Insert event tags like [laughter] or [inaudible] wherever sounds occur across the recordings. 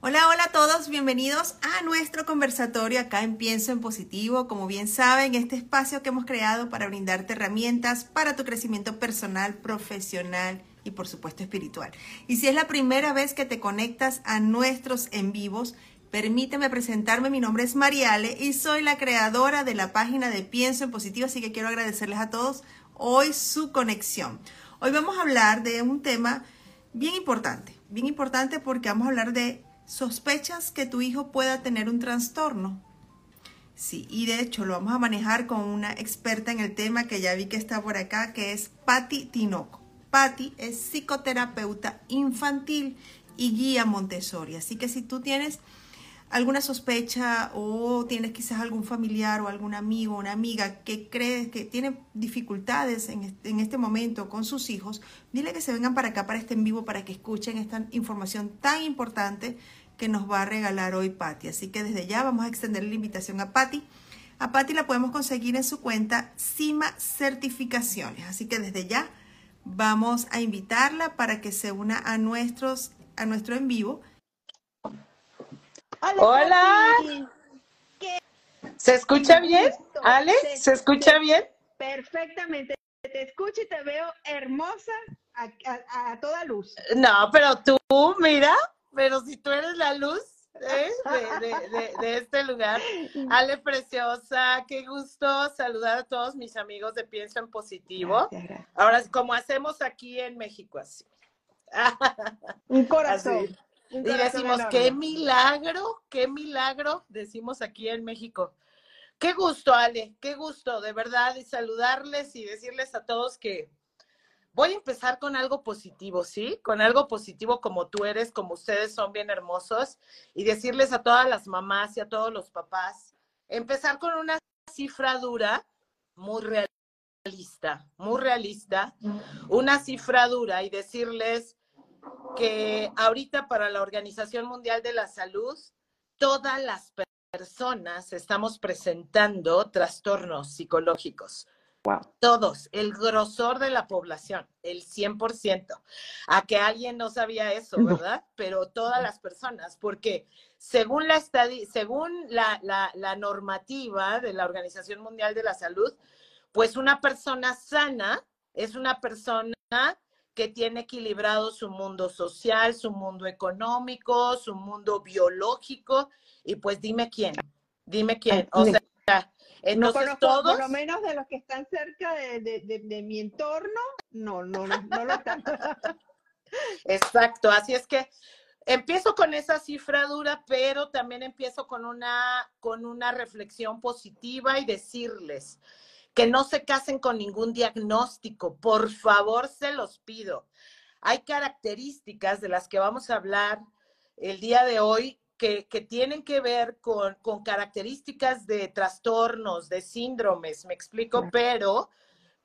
Hola, hola a todos, bienvenidos a nuestro conversatorio acá en Pienso en Positivo. Como bien saben, este espacio que hemos creado para brindarte herramientas para tu crecimiento personal, profesional y por supuesto espiritual. Y si es la primera vez que te conectas a nuestros en vivos, permíteme presentarme. Mi nombre es Mariale y soy la creadora de la página de Pienso en Positivo, así que quiero agradecerles a todos hoy su conexión. Hoy vamos a hablar de un tema bien importante, bien importante porque vamos a hablar de ¿Sospechas que tu hijo pueda tener un trastorno? Sí, y de hecho lo vamos a manejar con una experta en el tema que ya vi que está por acá, que es Patti Tinoco. Patti es psicoterapeuta infantil y guía Montessori. Así que si tú tienes alguna sospecha o tienes quizás algún familiar o algún amigo o una amiga que crees que tiene dificultades en este, en este momento con sus hijos, dile que se vengan para acá, para este en vivo, para que escuchen esta información tan importante que nos va a regalar hoy Patti. Así que desde ya vamos a extender la invitación a Patti. A Patti la podemos conseguir en su cuenta Cima Certificaciones. Así que desde ya vamos a invitarla para que se una a nuestros a nuestro en vivo. Hola. ¿Se escucha bien? Ale, ¿se escucha bien? Perfectamente. Te escucho y te veo hermosa a, a toda luz. No, pero tú, mira, pero si tú eres la luz ¿eh? de, este lugar. [laughs] Ale Preciosa, qué gusto saludar a todos mis amigos de Pienso en Positivo. Ahora, como hacemos aquí en México, así. [laughs] Un corazón. y decimos, qué milagro, qué milagro, decimos aquí en México. Qué gusto, Ale, qué gusto, de verdad, y saludarles y decirles a todos que, Voy a empezar con algo positivo, ¿sí? Con algo positivo como tú eres, como ustedes son bien hermosos, y decirles a todas las mamás y a todos los papás, empezar con una cifra dura, muy realista, muy realista, una cifra dura y decirles que ahorita para la Organización Mundial de la Salud, todas las personas estamos presentando trastornos psicológicos todos, el grosor de la población, el 100%. A que alguien no sabía eso, ¿verdad? Pero todas las personas, porque según la, según la, la normativa de la Organización Mundial de la Salud, pues una persona sana es una persona que tiene equilibrado su mundo social, su mundo económico, su mundo biológico, y pues dime quién, dime quién. O sea, entonces, todos... Por lo menos de los que están cerca de, mi entorno, no, no, no, no lo están. [laughs] Exacto, así es que empiezo con esa cifra dura, pero también empiezo con una, con una reflexión positiva y decirles que no se casen con ningún diagnóstico, por favor, se los pido. Hay características de las que vamos a hablar el día de hoy que, tienen que ver con, características de trastornos, de síndromes, me explico, pero,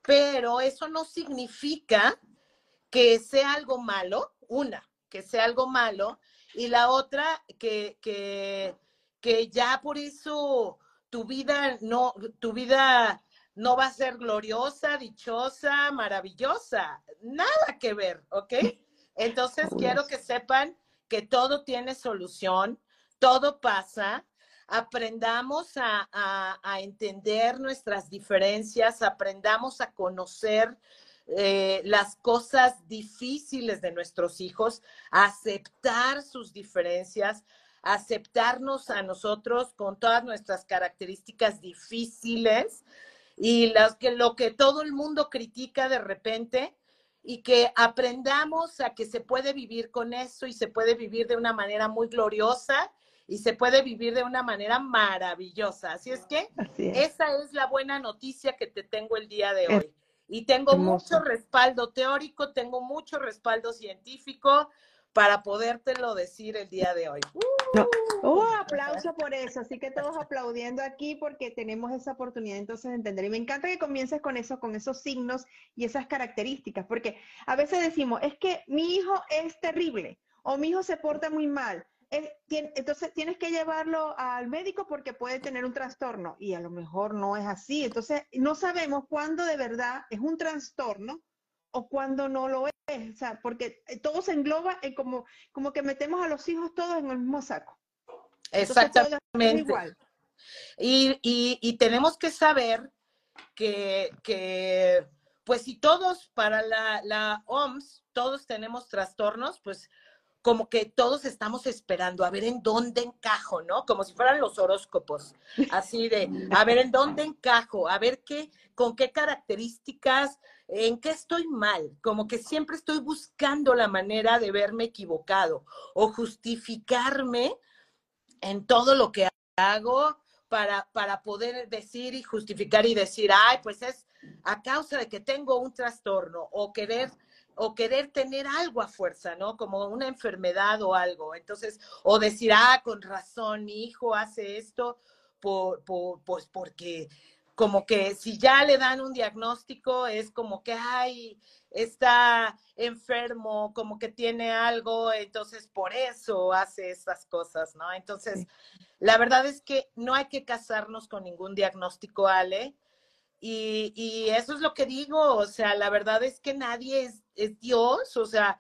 pero eso no significa que sea algo malo, una, que sea algo malo, y la otra, que, que, que ya por eso tu vida no, tu vida no va a ser gloriosa, dichosa, maravillosa, nada que ver, ¿ok? [laughs] Entonces quiero que sepan que todo tiene solución, todo pasa, aprendamos a, entender nuestras diferencias, aprendamos a conocer eh, las cosas difíciles de nuestros hijos, aceptar sus diferencias, aceptarnos a nosotros con todas nuestras características difíciles y las que, lo que todo el mundo critica de repente y que aprendamos a que se puede vivir con eso y se puede vivir de una manera muy gloriosa y se puede vivir de una manera maravillosa. Así es que esa es la buena noticia que te tengo el día de hoy. Y tengo mucho respaldo teórico, tengo mucho respaldo científico para podértelo decir el día de hoy. Uh, aplauso por eso. Así que todos aplaudiendo aquí porque tenemos esa oportunidad entonces de entender. Y me encanta que comiences con eso, con esos signos y esas características, porque a veces decimos, es que mi hijo es terrible o mi hijo se porta muy mal entonces tienes que llevarlo al médico porque puede tener un trastorno y a lo mejor no es así. Entonces no sabemos cuándo de verdad es un trastorno o cuando no lo es, o sea, porque todo se engloba en como, como que metemos a los hijos todos en el mismo saco. Exactamente. Igual. Y, y, y, tenemos que saber que, que, pues si todos para la, la OMS, todos tenemos trastornos, pues como que todos estamos esperando a ver en dónde encajo, ¿no? Como si fueran los horóscopos, [laughs] así de, a ver en dónde encajo, a ver qué, con qué características, en qué estoy mal, como que siempre estoy buscando la manera de verme equivocado o justificarme en todo lo que hago para, para poder decir y justificar y decir, ay, pues es a causa de que tengo un trastorno o querer o querer tener algo a fuerza, ¿no? Como una enfermedad o algo. Entonces, o decir, ah, con razón, mi hijo hace esto, por, por, pues porque como que si ya le dan un diagnóstico, es como que, ay, está enfermo, como que tiene algo, entonces por eso hace esas cosas, ¿no? Entonces, la verdad es que no hay que casarnos con ningún diagnóstico, Ale. Y, y, eso es lo que digo, o sea, la verdad es que nadie es, es Dios, o sea,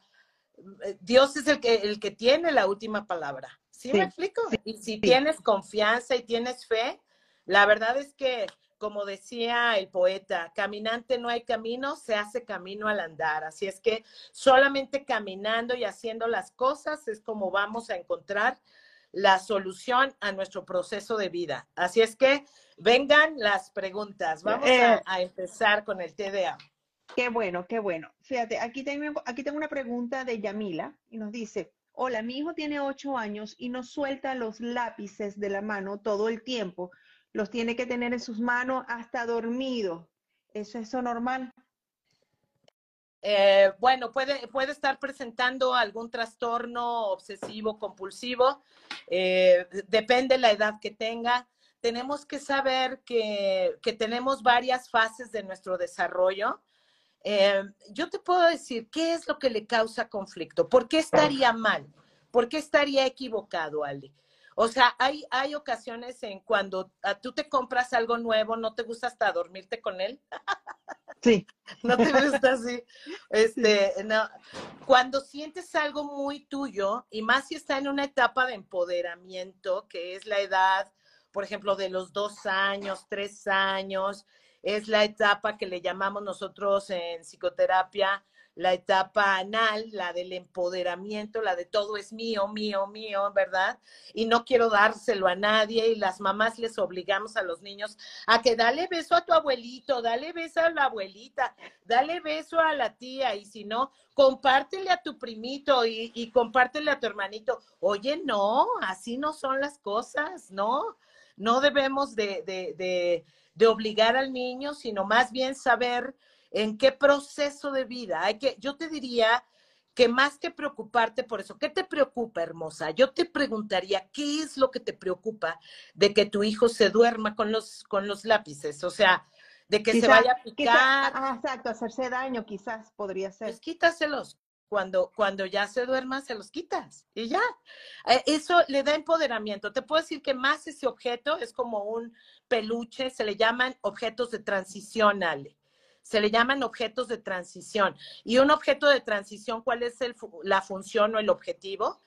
eh, Dios es el que, el que tiene la última palabra. ¿Sí, me explico? y si tienes confianza y tienes fe, la verdad es que, como decía el poeta, caminante no hay camino, se hace camino al andar. Así es que solamente caminando y haciendo las cosas es como vamos a encontrar la solución a nuestro proceso de vida. Así es que vengan las preguntas. Vamos a, eh. empezar con el TDA. Qué bueno, qué bueno. Fíjate, aquí tengo, aquí tengo una pregunta de Yamila y nos dice, hola, mi hijo tiene ocho años y no suelta los lápices de la mano todo el tiempo. Los tiene que tener en sus manos hasta dormido. ¿Es eso normal? Eh, bueno, puede, puede estar presentando algún trastorno obsesivo compulsivo, eh, depende la edad que tenga. Tenemos que saber que, tenemos varias fases de nuestro desarrollo. Eh, yo te puedo decir, ¿qué es lo que le causa conflicto? ¿Por qué estaría mal? ¿Por qué estaría equivocado, Ali? O sea, hay, hay ocasiones en cuando tú te compras algo nuevo, no te gusta hasta dormirte con él. [laughs] Sí. No te gusta así. [laughs] Este, no. Cuando sientes algo muy tuyo, y más si está en una etapa de empoderamiento, que es la edad, por ejemplo, de los dos años, tres años, es la etapa que le llamamos nosotros en psicoterapia la etapa anal, la del empoderamiento, la de todo es mío, mío, mío, ¿verdad? Y no quiero dárselo a nadie y las mamás les obligamos a los niños a que dale beso a tu abuelito, dale beso a la abuelita, dale beso a la tía y si no, compártele a tu primito y, y compártele a tu hermanito. Oye, no, así no son las cosas, ¿no? No debemos de, de, de, de obligar al niño, sino más bien saber en qué proceso de vida. Hay que, yo te diría que más que preocuparte por eso, ¿qué te preocupa, hermosa? Yo te preguntaría, ¿qué es lo que te preocupa de que tu hijo se duerma con los, con los lápices? O sea, de que se vaya a picar. ah, exacto, hacerse daño quizás podría ser. Pues quítaselos. Cuando, cuando ya se duerma, se los quitas y ya. Eh, eso le da empoderamiento. Te puedo decir que más ese objeto es como un peluche, se le llaman objetos de transición, Ale se le llaman objetos de transición. Y un objeto de transición, ¿cuál es la función o el objetivo?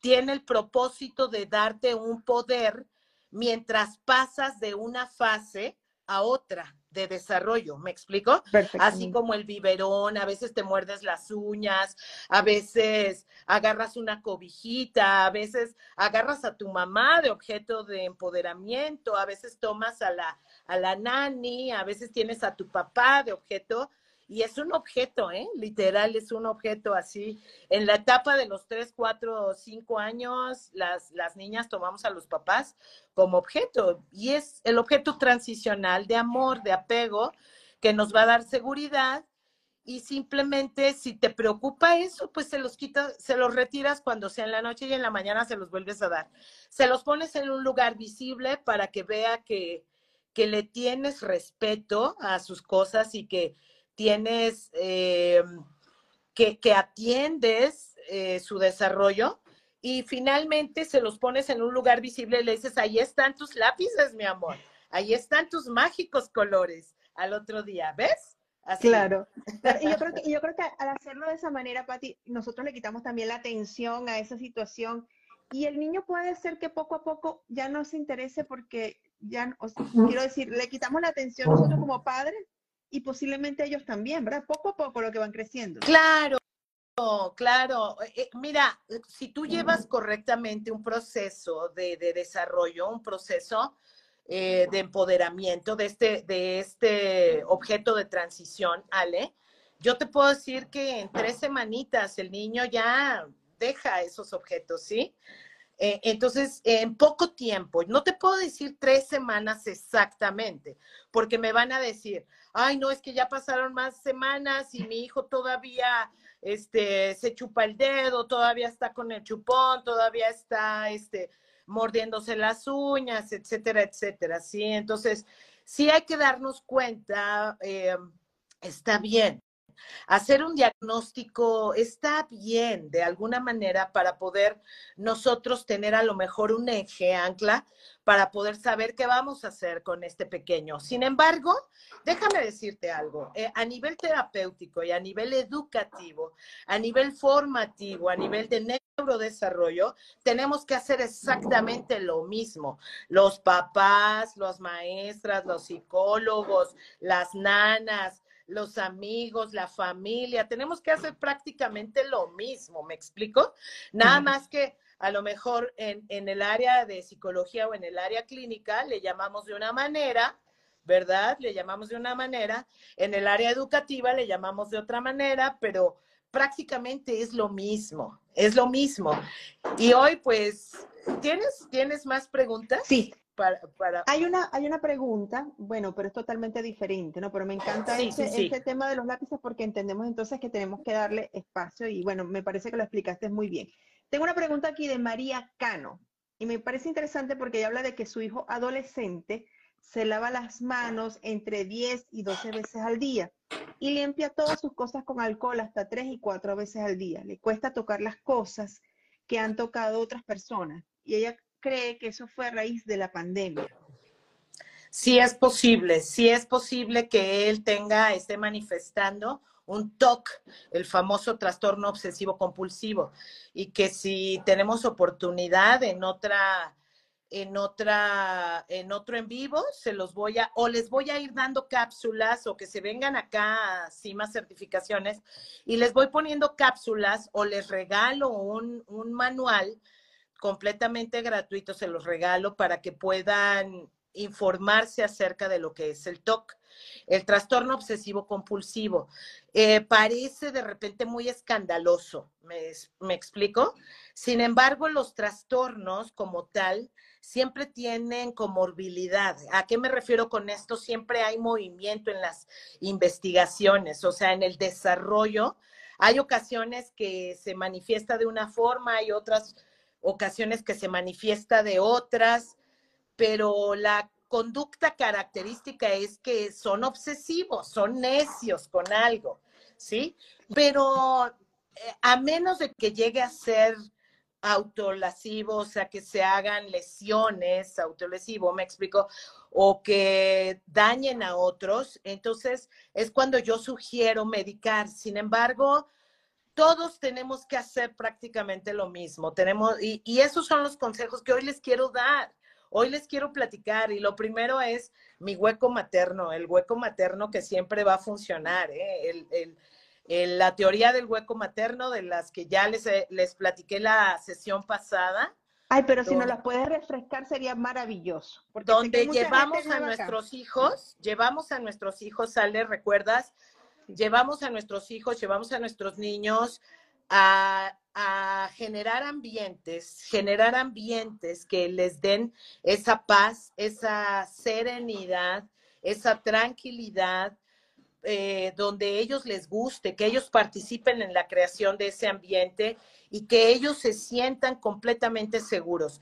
Tiene el propósito de darte un poder mientras pasas de una fase a otra de desarrollo, ¿me explico? Así como el biberón, a veces te muerdes las uñas, a veces agarras una cobijita, a veces agarras a tu mamá de objeto de empoderamiento, a veces tomas a la, a la nani, a veces tienes a tu papá de objeto y es un objeto, ¿eh? Literal, es un objeto así. En la etapa de los 3, 4, 5 años, las, las niñas tomamos a los papás como objeto y es el objeto transicional de amor, de apego, que nos va a dar seguridad y simplemente si te preocupa eso, pues se los quitas, se los retiras cuando sea en la noche y en la mañana se los vuelves a dar. Se los pones en un lugar visible para que vea que, que le tienes respeto a sus cosas y que tienes, eh, que, que, atiendes eh, su desarrollo y finalmente se los pones en un lugar visible y le dices, ahí están tus lápices, mi amor, ahí están tus mágicos colores al otro día, ¿ves? Claro. [laughs] Y yo creo, que, yo creo que al hacerlo de esa manera, Pati, nosotros le quitamos también la atención a esa situación y el niño puede ser que poco a poco ya no se interese porque ya, quiero decir, le quitamos la atención nosotros como padres y posiblemente ellos también, ¿verdad? Poco a poco lo que van creciendo. Claro, claro. Eh, eh, mira, si tú llevas correctamente un proceso de, desarrollo, un proceso eh, de empoderamiento de este, de este objeto de transición, Ale, yo te puedo decir que en tres semanitas el niño ya deja esos objetos, ¿sí? Entonces, en poco tiempo, no te puedo decir tres semanas exactamente, porque me van a decir, ay, no, es que ya pasaron más semanas y mi hijo todavía este, se chupa el dedo, todavía está con el chupón, todavía está este, mordiéndose las uñas, etcétera, etcétera, ¿sí? Entonces, sí hay que darnos cuenta, eh, está bien, Hacer un diagnóstico está bien de alguna manera para poder nosotros tener a lo mejor un eje ancla para poder saber qué vamos a hacer con este pequeño. Sin embargo, déjame decirte algo, eh, a nivel terapéutico y a nivel educativo, a nivel formativo, a nivel de neurodesarrollo, tenemos que hacer exactamente lo mismo. Los papás, los maestras, los psicólogos, las nanas, los amigos, la familia, tenemos que hacer prácticamente lo mismo, ¿me explico? Nada más que a lo mejor en, en, el área de psicología o en el área clínica le llamamos de una manera, ¿verdad? Le llamamos de una manera, en el área educativa le llamamos de otra manera, pero prácticamente es lo mismo, es lo mismo. Y hoy pues, ¿tienes, ¿tienes más preguntas? Sí, hay, una, hay una pregunta, bueno, pero es totalmente diferente, ¿no? Pero me encanta ese, tema de los lápices porque entendemos entonces que tenemos que darle espacio y bueno, me parece que lo explicaste muy bien. Tengo una pregunta aquí de María Cano y me parece interesante porque ella habla de que su hijo adolescente se lava las manos entre 10 y 12 veces al día y limpia todas sus cosas con alcohol hasta 3 y 4 veces al día. Le cuesta tocar las cosas que han tocado otras personas y ella cree que eso fue a raíz de la pandemia? Sí es posible, sí es posible que él tenga, esté manifestando un TOC, el famoso trastorno obsesivo compulsivo, y que si tenemos oportunidad en otra, en otra, en otro en vivo, se los voy a, o les voy a ir dando cápsulas, o que se vengan acá a más certificaciones, y les voy poniendo cápsulas, o les regalo un manual completamente gratuito, se los regalo para que puedan informarse acerca de lo que es el TOC. El trastorno obsesivo compulsivo eh, parece de repente muy escandaloso, ¿me, ¿me, explico? Sin embargo, los trastornos como tal siempre tienen comorbilidad. ¿A qué me refiero con esto? Siempre hay movimiento en las investigaciones, o sea, en el desarrollo. Hay ocasiones que se manifiesta de una forma y otras ocasiones que se manifiesta de otras, pero la conducta característica es que son obsesivos, son necios con algo, ¿sí? Pero eh, a menos de que llegue a ser autolesivo, o sea, que se hagan lesiones, autolesivo, me explico, o que dañen a otros, entonces es cuando yo sugiero medicar. Sin embargo, todos tenemos que hacer prácticamente lo mismo. Tenemos, y, esos son los consejos que hoy les quiero dar. Hoy les quiero platicar y lo primero es mi hueco materno, el hueco materno que siempre va a funcionar. ¿eh? la teoría del hueco materno, de las que ya les, les platiqué la sesión pasada. Ay, pero si nos las puedes refrescar sería maravilloso. Donde llevamos a nuestros hijos, llevamos a nuestros hijos, sale, ¿recuerdas? Llevamos a nuestros hijos, llevamos a nuestros niños a, generar ambientes, generar ambientes que les den esa paz, esa serenidad, esa tranquilidad, eh, donde ellos les guste, que ellos participen en la creación de ese ambiente y que ellos se sientan completamente seguros.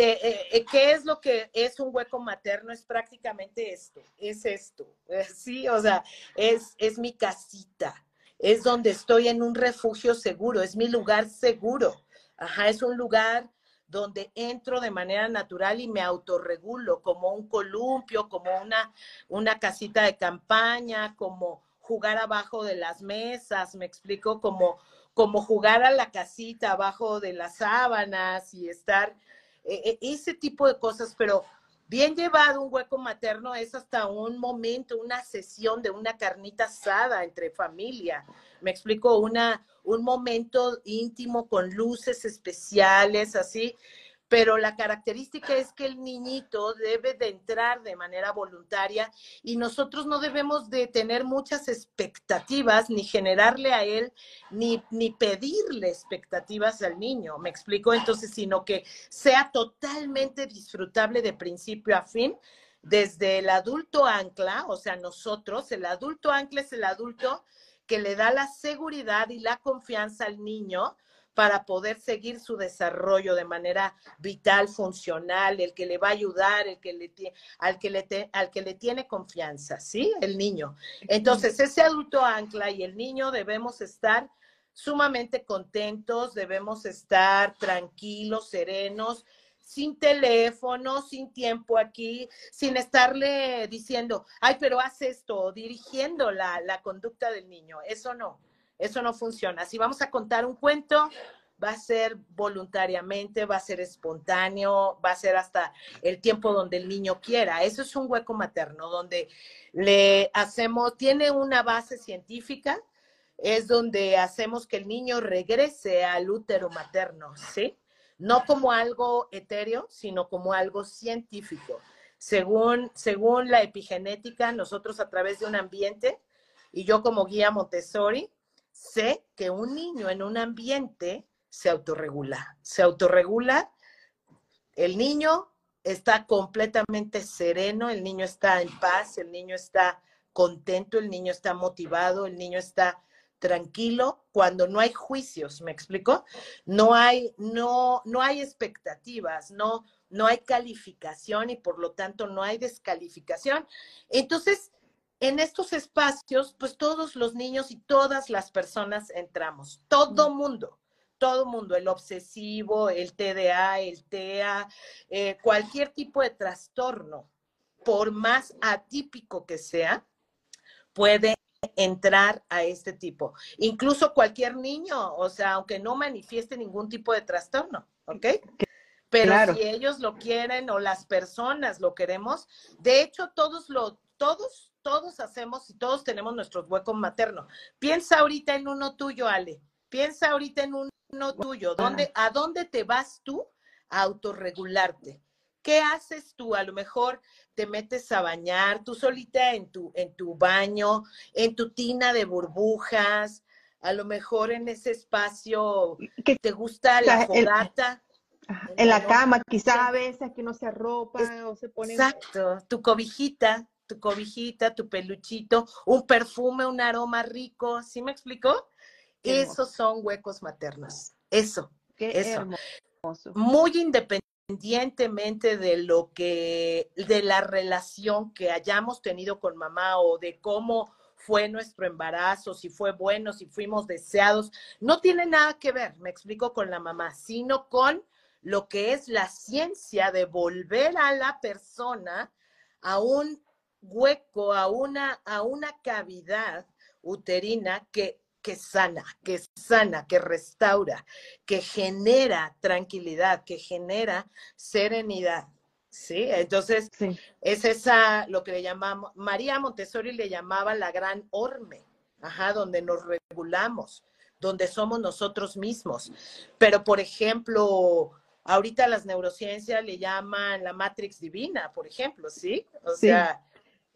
Eh, eh, ¿qué es lo que es un hueco materno? Es prácticamente esto, es esto, sí, o sea, es, es mi casita, es donde estoy en un refugio seguro, es mi lugar seguro, ajá, es un lugar donde entro de manera natural y me autorregulo como un columpio, como una, una casita de campaña, como jugar abajo de las mesas, me explico, como, como jugar a la casita abajo de las sábanas y estar, eh, eh, ese tipo de cosas, pero bien llevado un hueco materno es hasta un momento, una sesión de una carnita asada entre familia. Me explico, una, un momento íntimo con luces especiales, así, pero la característica es que el niñito debe de entrar de manera voluntaria y nosotros no debemos de tener muchas expectativas, ni generarle a él, ni, ni pedirle expectativas al niño, me explico entonces, sino que sea totalmente disfrutable de principio a fin, desde el adulto ancla, o sea, nosotros, el adulto ancla es el adulto que le da la seguridad y la confianza al niño para poder seguir su desarrollo de manera vital, funcional, el que le va a ayudar, el que le al, que le al que le tiene confianza, ¿sí? El niño. Entonces, ese adulto ancla y el niño debemos estar sumamente contentos, debemos estar tranquilos, serenos, sin teléfono, sin tiempo aquí, sin estarle diciendo, ay, pero haz esto, dirigiendo la, la conducta del niño. Eso no. Eso no funciona. Si vamos a contar un cuento, va a ser voluntariamente, va a ser espontáneo, va a ser hasta el tiempo donde el niño quiera. Eso es un hueco materno, donde le hacemos, tiene una base científica, es donde hacemos que el niño regrese al útero materno, ¿sí? No como algo etéreo, sino como algo científico. Según, según la epigenética, nosotros a través de un ambiente, y yo como guía Montessori, sé que un niño en un ambiente se autorregula. Se autorregula, el niño está completamente sereno, el niño está en paz, el niño está contento, el niño está motivado, el niño está tranquilo cuando no hay juicios, ¿me explico? No hay no no hay expectativas, no no hay calificación y por lo tanto no hay descalificación. Entonces, en estos espacios, pues todos los niños y todas las personas entramos, todo mundo, todo mundo, el obsesivo, el TDA, el TEA, eh, cualquier tipo de trastorno, por más atípico que sea, puede entrar a este tipo. Incluso cualquier niño, o sea, aunque no manifieste ningún tipo de trastorno, ¿ok? Pero si ellos lo quieren o las personas lo queremos, de hecho todos lo, todos todos hacemos y todos tenemos nuestros huecos maternos. Piensa ahorita en uno tuyo, Ale. Piensa ahorita en uno tuyo. ¿Dónde, ¿A dónde te vas tú a autorregularte? ¿Qué haces tú? A lo mejor te metes a bañar tú solita en tu, en tu baño, en tu tina de burbujas, a lo mejor en ese espacio que te gusta la fogata. En, la, cama, quizás a veces que no se arropa o se pone. Exacto, tu cobijita, tu cobijita, tu peluchito, un perfume, un aroma rico, ¿sí me explicó? Esos son huecos maternos. Eso, eso. Muy independientemente de lo que, de la relación que hayamos tenido con mamá o de cómo fue nuestro embarazo, si fue bueno, si fuimos deseados, no tiene nada que ver, me explico, con la mamá, sino con lo que es la ciencia de volver a la persona a un hueco, a una, a una cavidad uterina que, que sana, que sana, que restaura, que genera tranquilidad, que genera serenidad. ¿Sí? Entonces, es esa, lo que le llamamos, María Montessori le llamaba la gran orme, ajá, donde nos regulamos, donde somos nosotros mismos. Pero, por ejemplo, ahorita las neurociencias le llaman la matrix divina, por ejemplo, ¿sí? O sea,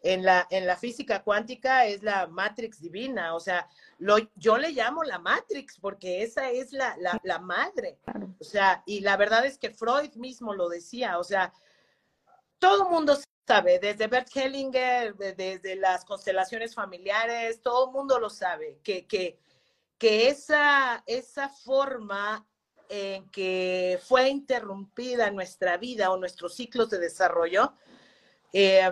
en la, en la física cuántica es la matrix divina, o sea, lo, yo le llamo la matrix porque esa es la, la, madre, o sea, y la verdad es que Freud mismo lo decía, o sea, todo el mundo sabe, desde Bert Hellinger, desde las constelaciones familiares, todo el mundo lo sabe, que, que, que esa, esa forma en que fue interrumpida nuestra vida o nuestros ciclos de desarrollo, eh,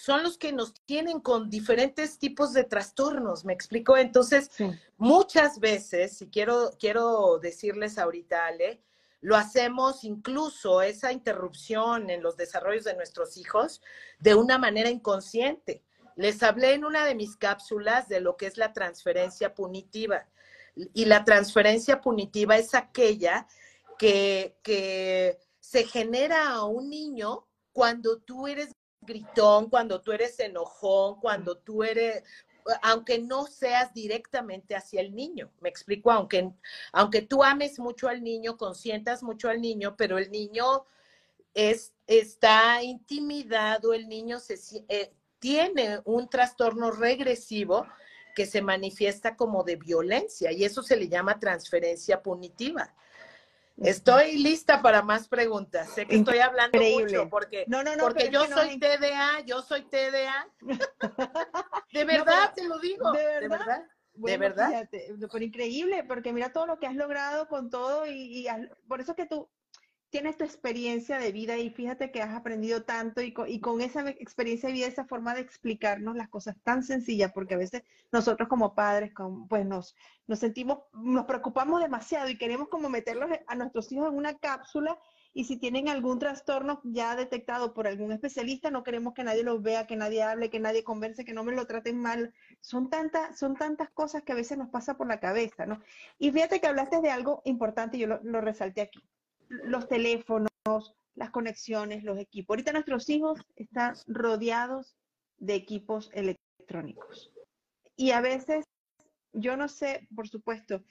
son los que nos tienen con diferentes tipos de trastornos, ¿me explico? Entonces, muchas veces, y quiero, quiero decirles ahorita, Ale, lo hacemos incluso esa interrupción en los desarrollos de nuestros hijos de una manera inconsciente. Les hablé en una de mis cápsulas de lo que es la transferencia punitiva. Y la transferencia punitiva es aquella que, que se genera a un niño cuando tú eres gritón, cuando tú eres enojón, cuando tú eres, aunque no seas directamente hacia el niño, me explico, aunque, aunque tú ames mucho al niño, consientas mucho al niño, pero el niño es, está intimidado, el niño se, eh, tiene un trastorno regresivo que se manifiesta como de violencia y eso se le llama transferencia punitiva. Estoy lista para más preguntas. Sé que estoy hablando mucho porque, porque yo soy TDA, yo soy TDA. de verdad, te lo digo. De verdad. De verdad. pero increíble, porque mira todo lo que has logrado con todo y, y por eso que tú, tienes tu experiencia de vida y fíjate que has aprendido tanto y con, esa experiencia de vida, esa forma de explicarnos las cosas tan sencillas, porque a veces nosotros como padres, pues nos, sentimos, nos preocupamos demasiado y queremos como meterlos a nuestros hijos en una cápsula y si tienen algún trastorno ya detectado por algún especialista, no queremos que nadie los vea, que nadie hable, que nadie converse, que no me lo traten mal. Son tantas, son tantas cosas que a veces nos pasa por la cabeza, ¿no? Y fíjate que hablaste de algo importante, yo lo resalté aquí los teléfonos, las conexiones, los equipos. Ahorita nuestros hijos están rodeados de equipos electrónicos. Y a veces, yo no sé, por supuesto,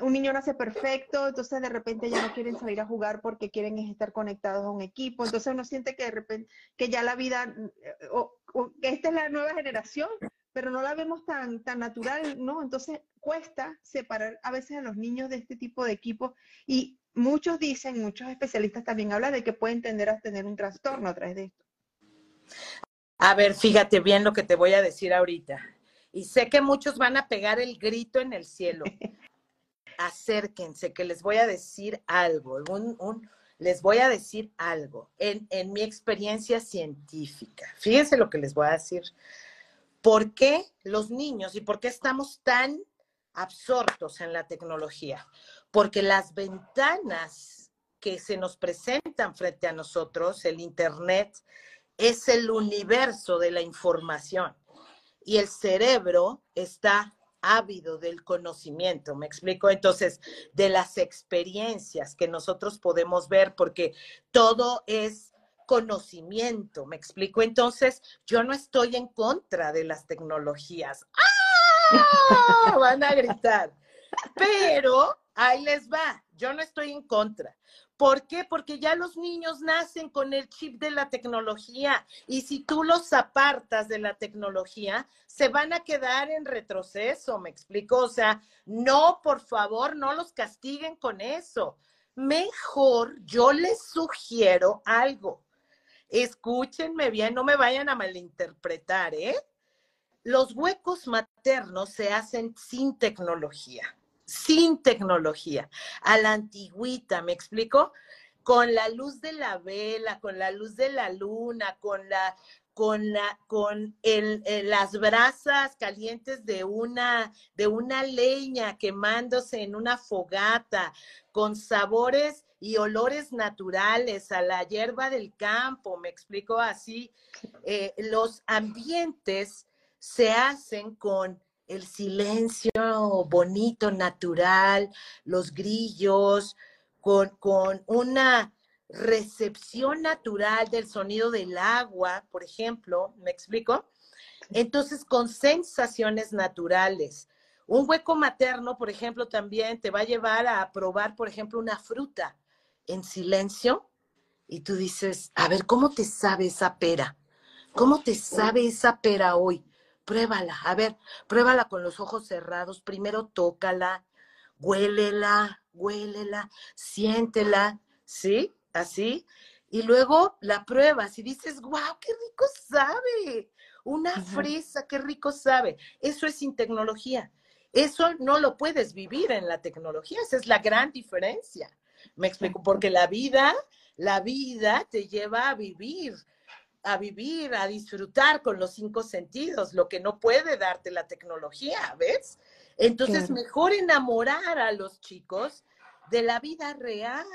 un niño nace perfecto, entonces de repente ya no quieren salir a jugar porque quieren estar conectados a un equipo, entonces uno siente que de repente, que ya la vida, o, que esta es la nueva generación, pero no la vemos tan, tan natural, ¿no? Entonces cuesta separar a veces a los niños de este tipo de equipos y muchos dicen, muchos especialistas también hablan de que pueden tender a tener un trastorno a través de esto. A ver, fíjate bien lo que te voy a decir ahorita. Y sé que muchos van a pegar el grito en el cielo. [laughs] Acérquense, que les voy a decir algo. les voy a decir algo. En, en mi experiencia científica, fíjense lo que les voy a decir. ¿Por qué los niños y por qué estamos tan absortos en la tecnología? Porque las ventanas que se nos presentan frente a nosotros, el Internet, es el universo de la información y el cerebro está ávido del conocimiento, ¿me explico? Entonces, de las experiencias que nosotros podemos ver, porque todo es conocimiento, ¿me explico? Entonces, yo no estoy en contra de las tecnologías. ¡Ah! Van a gritar. Pero ahí les va, yo no estoy en contra. ¿Por qué? Porque ya los niños nacen con el chip de la tecnología y si tú los apartas de la tecnología, se van a quedar en retroceso, me explico. O sea, no, por favor, no los castiguen con eso. Mejor yo les sugiero algo. Escúchenme bien, no me vayan a malinterpretar, ¿eh? Los huecos maternos se hacen sin tecnología sin tecnología, a la antigüita, ¿me explico? Con la luz de la vela, con la luz de la luna, con la con la con el, eh, las brasas calientes de una de una leña quemándose en una fogata con sabores y olores naturales a la hierba del campo me explico así eh, los ambientes se hacen con el silencio bonito, natural, los grillos, con, con, una recepción natural del sonido del agua, por ejemplo, ¿me explico? Entonces, con sensaciones naturales. Un hueco materno, por ejemplo, también te va a llevar a probar, por ejemplo, una fruta en silencio y tú dices, a ver, ¿cómo te sabe esa pera? ¿Cómo te sabe esa pera hoy? Pruébala, a ver, pruébala con los ojos cerrados, primero tócala, huélela, huélela, siéntela, ¿sí? Así. Y luego la pruebas y dices, guau, qué rico sabe. Una fresa, qué rico sabe. Eso es sin tecnología. Eso no lo puedes vivir en la tecnología. Esa es la gran diferencia. Me explico, porque la vida, la vida te lleva a vivir a vivir, a disfrutar con los cinco sentidos, lo que no puede darte la tecnología, ¿ves? Entonces, mejor enamorar a los chicos de la vida real,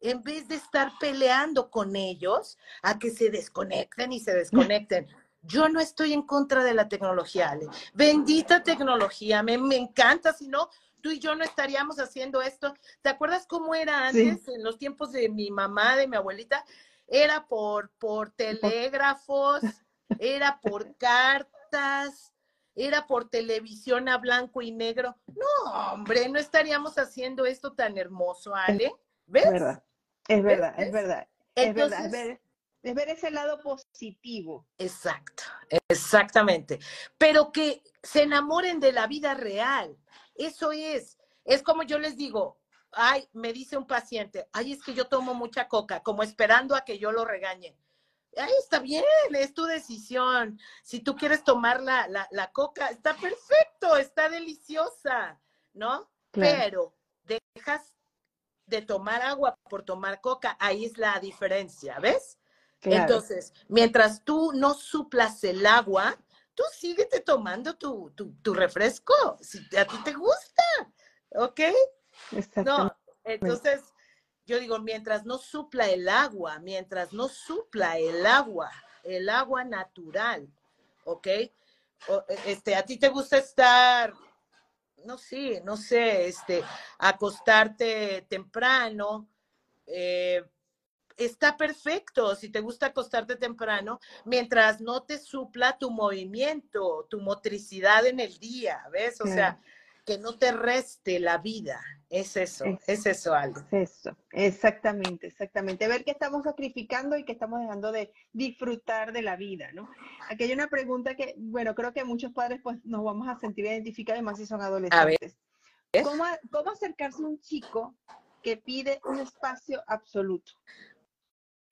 en vez de estar peleando con ellos a que se desconecten y se desconecten. [laughs] Yo no estoy en contra de la tecnología, Ale. Bendita tecnología, me, me encanta, si no, tú y yo no estaríamos haciendo esto. ¿Te acuerdas cómo era antes, en los tiempos de mi mamá, de mi abuelita? Era por, por telégrafos, era por [laughs] cartas, era por televisión a blanco y negro. No, hombre, no estaríamos haciendo esto tan hermoso, Ale. ¿Ves? Es verdad, es verdad, es verdad. es verdad, es ver, es ver ese lado positivo. Exacto, exactamente. Pero que se enamoren de la vida real. Eso es. Es como yo les digo, ay, me dice un paciente, ay, es que yo tomo mucha coca, como esperando a que yo lo regañe. Ay, está bien, es tu decisión. Si tú quieres tomar la, la, coca, está perfecto, está deliciosa, ¿no? Pero dejas de tomar agua por tomar coca, ahí es la diferencia, ¿ves? Entonces, mientras tú no suplas el agua, tú síguete tomando tu, tu, refresco, si a ti te gusta, ¿ok? No, entonces yo digo, mientras no supla el agua, mientras no supla el agua, el agua natural, ¿ok? este, a ti te gusta estar, no sé, no sé, este, acostarte temprano, eh, está perfecto si te gusta acostarte temprano, mientras no te supla tu movimiento, tu motricidad en el día, ¿ves? O sea, que no te reste la vida. Es eso, es, eso algo. eso, exactamente, exactamente. Ver que estamos sacrificando y que estamos dejando de disfrutar de la vida, ¿no? Aquí hay una pregunta que, bueno, creo que muchos padres pues nos vamos a sentir identificados, además si son adolescentes. ¿Cómo, ¿Cómo acercarse a un chico que pide un espacio absoluto?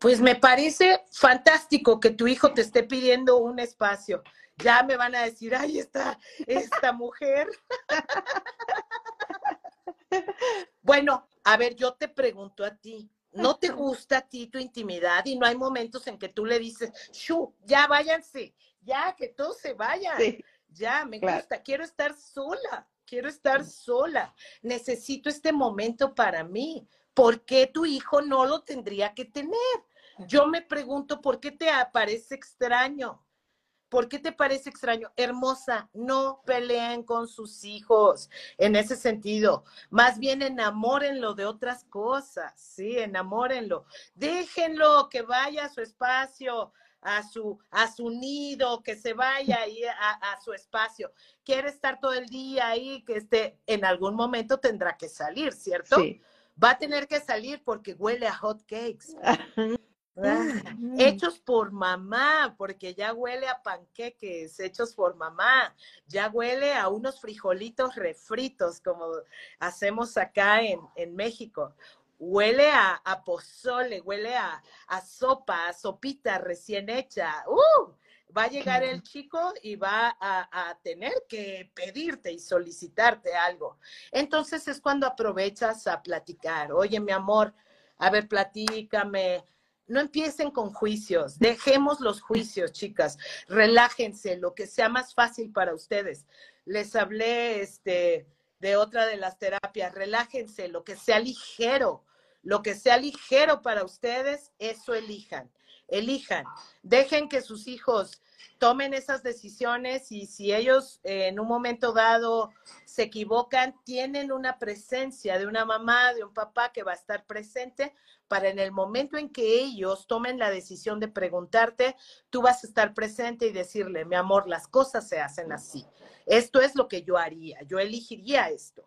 Pues me parece fantástico que tu hijo te esté pidiendo un espacio. Ya me van a decir, ay, esta, esta mujer. [laughs] bueno, a ver, yo te pregunto a ti, ¿no te gusta a ti tu intimidad y no hay momentos en que tú le dices, shu, ya váyanse, ya que todos se vayan, ya me gusta, quiero estar sola, quiero estar sola, necesito este momento para mí. ¿Por qué tu hijo no lo tendría que tener? Yo me pregunto, ¿por qué te parece extraño? ¿Por qué te parece extraño? Hermosa, no peleen con sus hijos en ese sentido. Más bien enamórenlo de otras cosas, sí, enamórenlo. Déjenlo que vaya a su espacio, a su, a su nido, que se vaya ahí a, a, su espacio. Quiere estar todo el día ahí, que esté, en algún momento tendrá que salir, ¿cierto? Sí. Va a tener que salir porque huele a hot cakes. [laughs] Ah, hechos por mamá, porque ya huele a panqueques, hechos por mamá, ya huele a unos frijolitos refritos como hacemos acá en, en México. Huele a, a, pozole, huele a, a, sopa, a sopita recién hecha. ¡Uh! Va a llegar el chico y va a, a tener que pedirte y solicitarte algo. Entonces es cuando aprovechas a platicar. Oye, mi amor, a ver, platícame no empiecen con juicios, dejemos los juicios, chicas, relájense, lo que sea más fácil para ustedes. Les hablé este, de otra de las terapias, relájense, lo que sea ligero, lo que sea ligero para ustedes, eso elijan, elijan, dejen que sus hijos tomen esas decisiones y si ellos eh, en un momento dado se equivocan, tienen una presencia de una mamá, de un papá que va a estar presente para en el momento en que ellos tomen la decisión de preguntarte, tú vas a estar presente y decirle, mi amor, las cosas se hacen así. Esto es lo que yo haría, yo elegiría esto.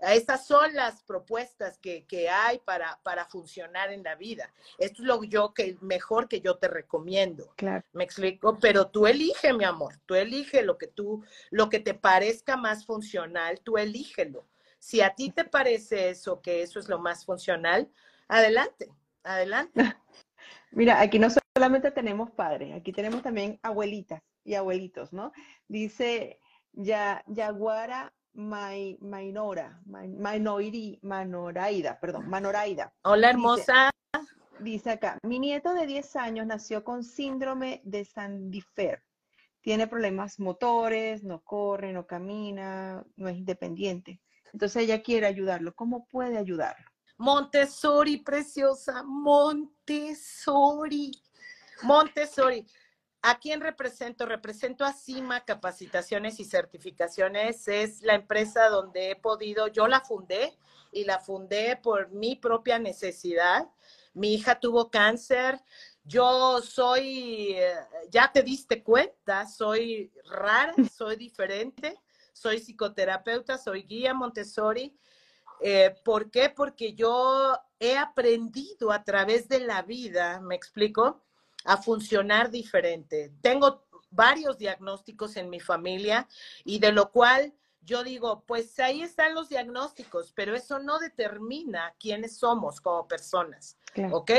Estas son las propuestas que, hay para, para, funcionar en la vida. Esto es lo yo que mejor que yo te recomiendo. Claro. Me explico, pero tú elige, mi amor, tú elige lo que tú, lo que te parezca más funcional, tú elígelo. Si a ti te parece eso, que eso es lo más funcional, Adelante, adelante. [laughs] Mira, aquí no solamente tenemos padres, aquí tenemos también abuelitas y abuelitos, ¿no? Dice ya, Yaguara Mainora, Mainoiri, Manoraida, perdón, Manoraida. Hola, hermosa. Dice, acá, mi nieto de 10 años nació con síndrome de Sandifer. Tiene problemas motores, no corre, no camina, no es independiente. Entonces ella quiere ayudarlo. ¿Cómo puede ayudarlo? Montessori, preciosa, Montessori. Montessori. ¿A quién represento? Represento a CIMA Capacitaciones y Certificaciones. Es la empresa donde he podido, yo la fundé y la fundé por mi propia necesidad. Mi hija tuvo cáncer. Yo soy, eh, ya te diste cuenta, soy rara, soy diferente, soy psicoterapeuta, soy guía Montessori. Eh, ¿Por qué? Porque yo he aprendido a través de la vida, me explico, a funcionar diferente. Tengo varios diagnósticos en mi familia y de lo cual yo digo, pues ahí están los diagnósticos, pero eso no determina quiénes somos como personas, ¿ok?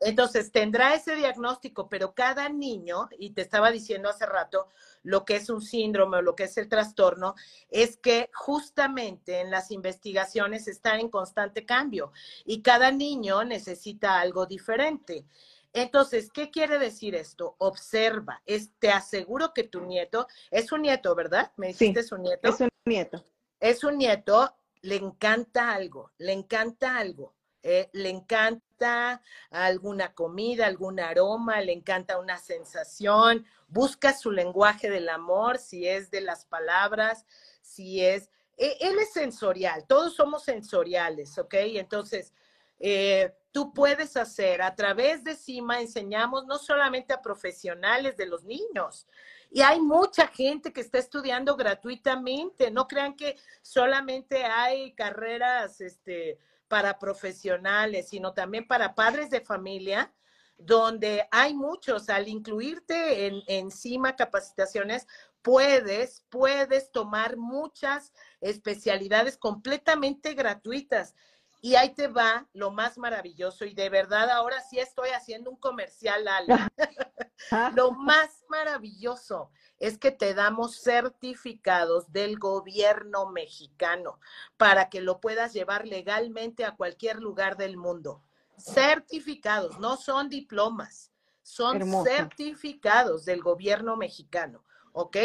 Entonces tendrá ese diagnóstico, pero cada niño, y te estaba diciendo hace rato, lo que es un síndrome o lo que es el trastorno, es que justamente en las investigaciones está en constante cambio y cada niño necesita algo diferente. Entonces, ¿qué quiere decir esto? Observa, es, te aseguro que tu nieto, es un nieto, ¿verdad? Me dijiste es un nieto. Es un nieto. Es un nieto, le encanta algo, le encanta algo. Eh, le encanta alguna comida, algún aroma, le encanta una sensación, busca su lenguaje del amor, si es de las palabras, si es, e, él es sensorial, todos somos sensoriales, ¿ok? Entonces, eh, tú puedes hacer. A través de CIMA enseñamos no solamente a profesionales de los niños, y hay mucha gente que está estudiando gratuitamente. No crean que solamente hay carreras este, para profesionales, sino también para padres de familia, donde hay muchos. Al incluirte en, en CIMA capacitaciones, puedes, puedes tomar muchas especialidades completamente gratuitas. Y ahí te va lo más maravilloso. Y de verdad, ahora sí estoy haciendo un comercial, Ale. [laughs] lo más maravilloso es que te damos certificados del gobierno mexicano para que lo puedas llevar legalmente a cualquier lugar del mundo. Certificados, no son diplomas, son certificados del gobierno mexicano. ¿Ok?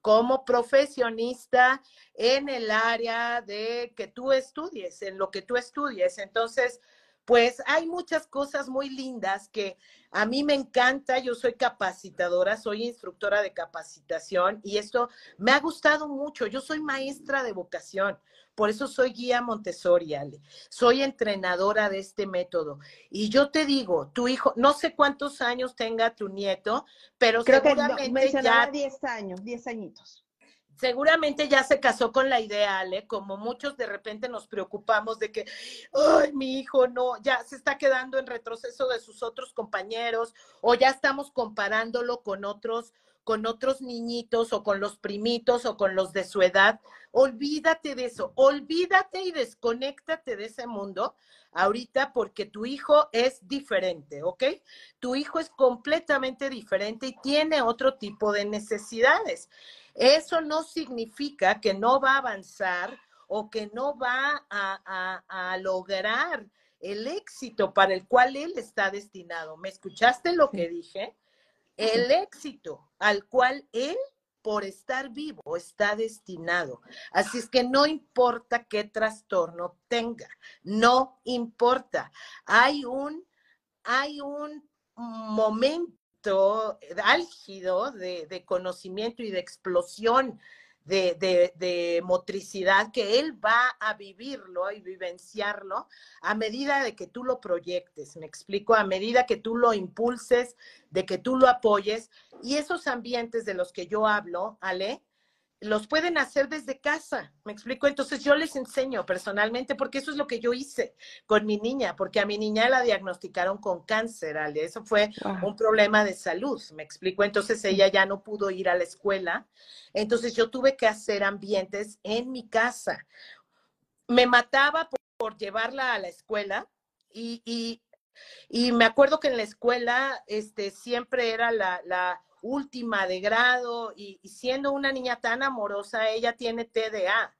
Como profesionista en el área de que tú estudies, en lo que tú estudies. Entonces, pues hay muchas cosas muy lindas que a mí me encanta. Yo soy capacitadora, soy instructora de capacitación y esto me ha gustado mucho. Yo soy maestra de vocación. Por eso soy guía Montessori, Ale. Soy entrenadora de este método. Y yo te digo, tu hijo, no sé cuántos años tenga tu nieto, pero Creo seguramente que ya 10 años, 10 añitos. Seguramente ya se casó con la idea, Ale, como muchos de repente nos preocupamos de que, ay, mi hijo no, ya se está quedando en retroceso de sus otros compañeros o ya estamos comparándolo con otros con otros niñitos o con los primitos o con los de su edad. Olvídate de eso, olvídate y desconéctate de ese mundo ahorita porque tu hijo es diferente, ¿ok? Tu hijo es completamente diferente y tiene otro tipo de necesidades. Eso no significa que no va a avanzar o que no va a, a lograr el éxito para el cual él está destinado. ¿Me escuchaste lo que dije? el éxito al cual él por estar vivo está destinado. Así es que no importa qué trastorno tenga, no importa. Hay un, hay un momento álgido de, de conocimiento y de explosión de, motricidad que él va a vivirlo y vivenciarlo a medida de que tú lo proyectes, me explico, a medida que tú lo impulses, de que tú lo apoyes. Y esos ambientes de los que yo hablo, Ale, los pueden hacer desde casa, me explico. Entonces yo les enseño personalmente, porque eso es lo que yo hice con mi niña, porque a mi niña la diagnosticaron con cáncer, Ale. Eso fue un problema de salud, me explico. Entonces ella ya no pudo ir a la escuela. Entonces yo tuve que hacer ambientes en mi casa. Me mataba por, llevarla a la escuela y, y, y, me acuerdo que en la escuela este, siempre era la, la última de grado y, siendo una niña tan amorosa, ella tiene TDA.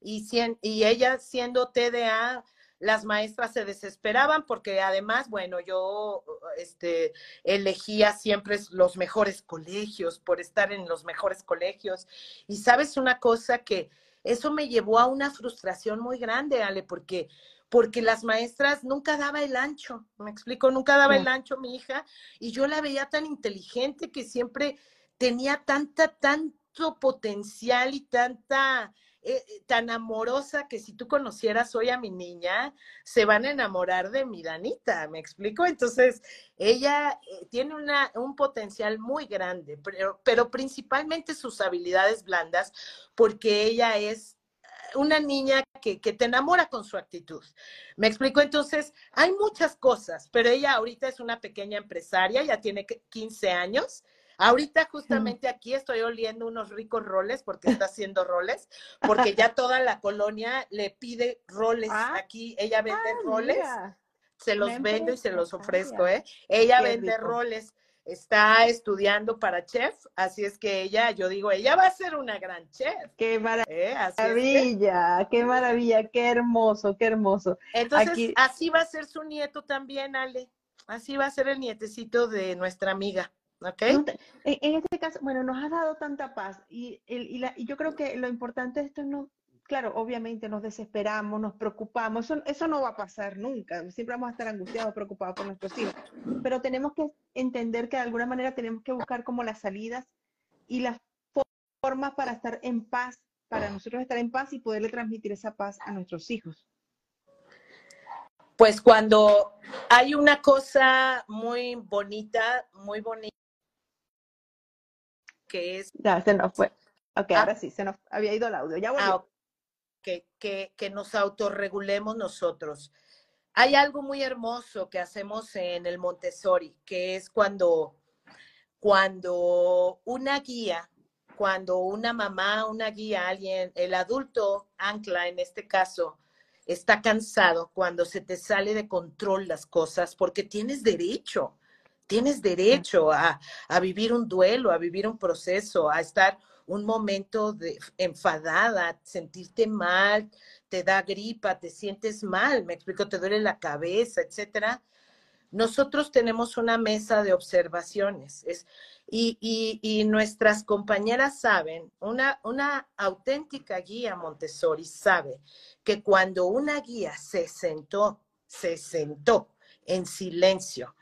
Y, y ella siendo TDA, las maestras se desesperaban porque además, bueno, yo este, elegía siempre los mejores colegios por estar en los mejores colegios. Y sabes una cosa que eso me llevó a una frustración muy grande, Ale, porque porque las maestras nunca daba el ancho, me explico, nunca daba el ancho mi hija, y yo la veía tan inteligente que siempre tenía tanta, tanto potencial y tanta, eh, eh, tan amorosa que si tú conocieras hoy a mi niña, se van a enamorar de mi Danita, ¿me explico? Entonces, ella eh, tiene una, un potencial muy grande, pero, pero principalmente sus habilidades blandas, porque ella es una niña que, que, te enamora con su actitud. Me explico, entonces, hay muchas cosas, pero ella ahorita es una pequeña empresaria, ya tiene 15 años, Ahorita justamente aquí estoy oliendo unos ricos roles porque está haciendo roles, porque ya [laughs] toda la colonia le pide roles ah, aquí, ella vende ah, roles, se los vendo y se los ofrezco, ¿eh? Ella vende roles, está estudiando para chef, así es que ella, yo digo, ella va a ser una gran chef. Qué ¿eh? maravilla, qué maravilla, qué hermoso, qué hermoso. Entonces, así va a ser su nieto también, Ale. Así va a ser el nietecito de nuestra amiga. En este caso, bueno, nos ha dado tanta paz y, y, yo creo que lo importante de esto es no, claro, obviamente nos desesperamos, nos preocupamos, eso, eso no va a pasar nunca, siempre vamos a estar angustiados, preocupados por nuestros hijos, pero tenemos que entender que de alguna manera tenemos que buscar como las salidas y las formas para estar en paz, para nosotros estar en paz y poderle transmitir esa paz a nuestros hijos. Pues cuando hay una cosa muy bonita, muy bonita que es... Ya, se nos fue. Ok, ah. ahora sí, se nos había ido el audio. Ya volvió. Ah, que, que, que nos autorregulemos nosotros. Hay algo muy hermoso que hacemos en el Montessori, que es cuando, cuando una guía, cuando una mamá, una guía, alguien, el adulto ancla en este caso, está cansado, cuando se te sale de control las cosas, porque tienes derecho. Tienes derecho a, vivir un duelo, a vivir un proceso, a estar un momento de enfadada, sentirte mal, te da gripa, te sientes mal, me explico, te duele la cabeza, etcétera. Nosotros tenemos una mesa de observaciones y, y, nuestras compañeras saben, una, una auténtica guía Montessori sabe que cuando una guía se sentó, se sentó en silencio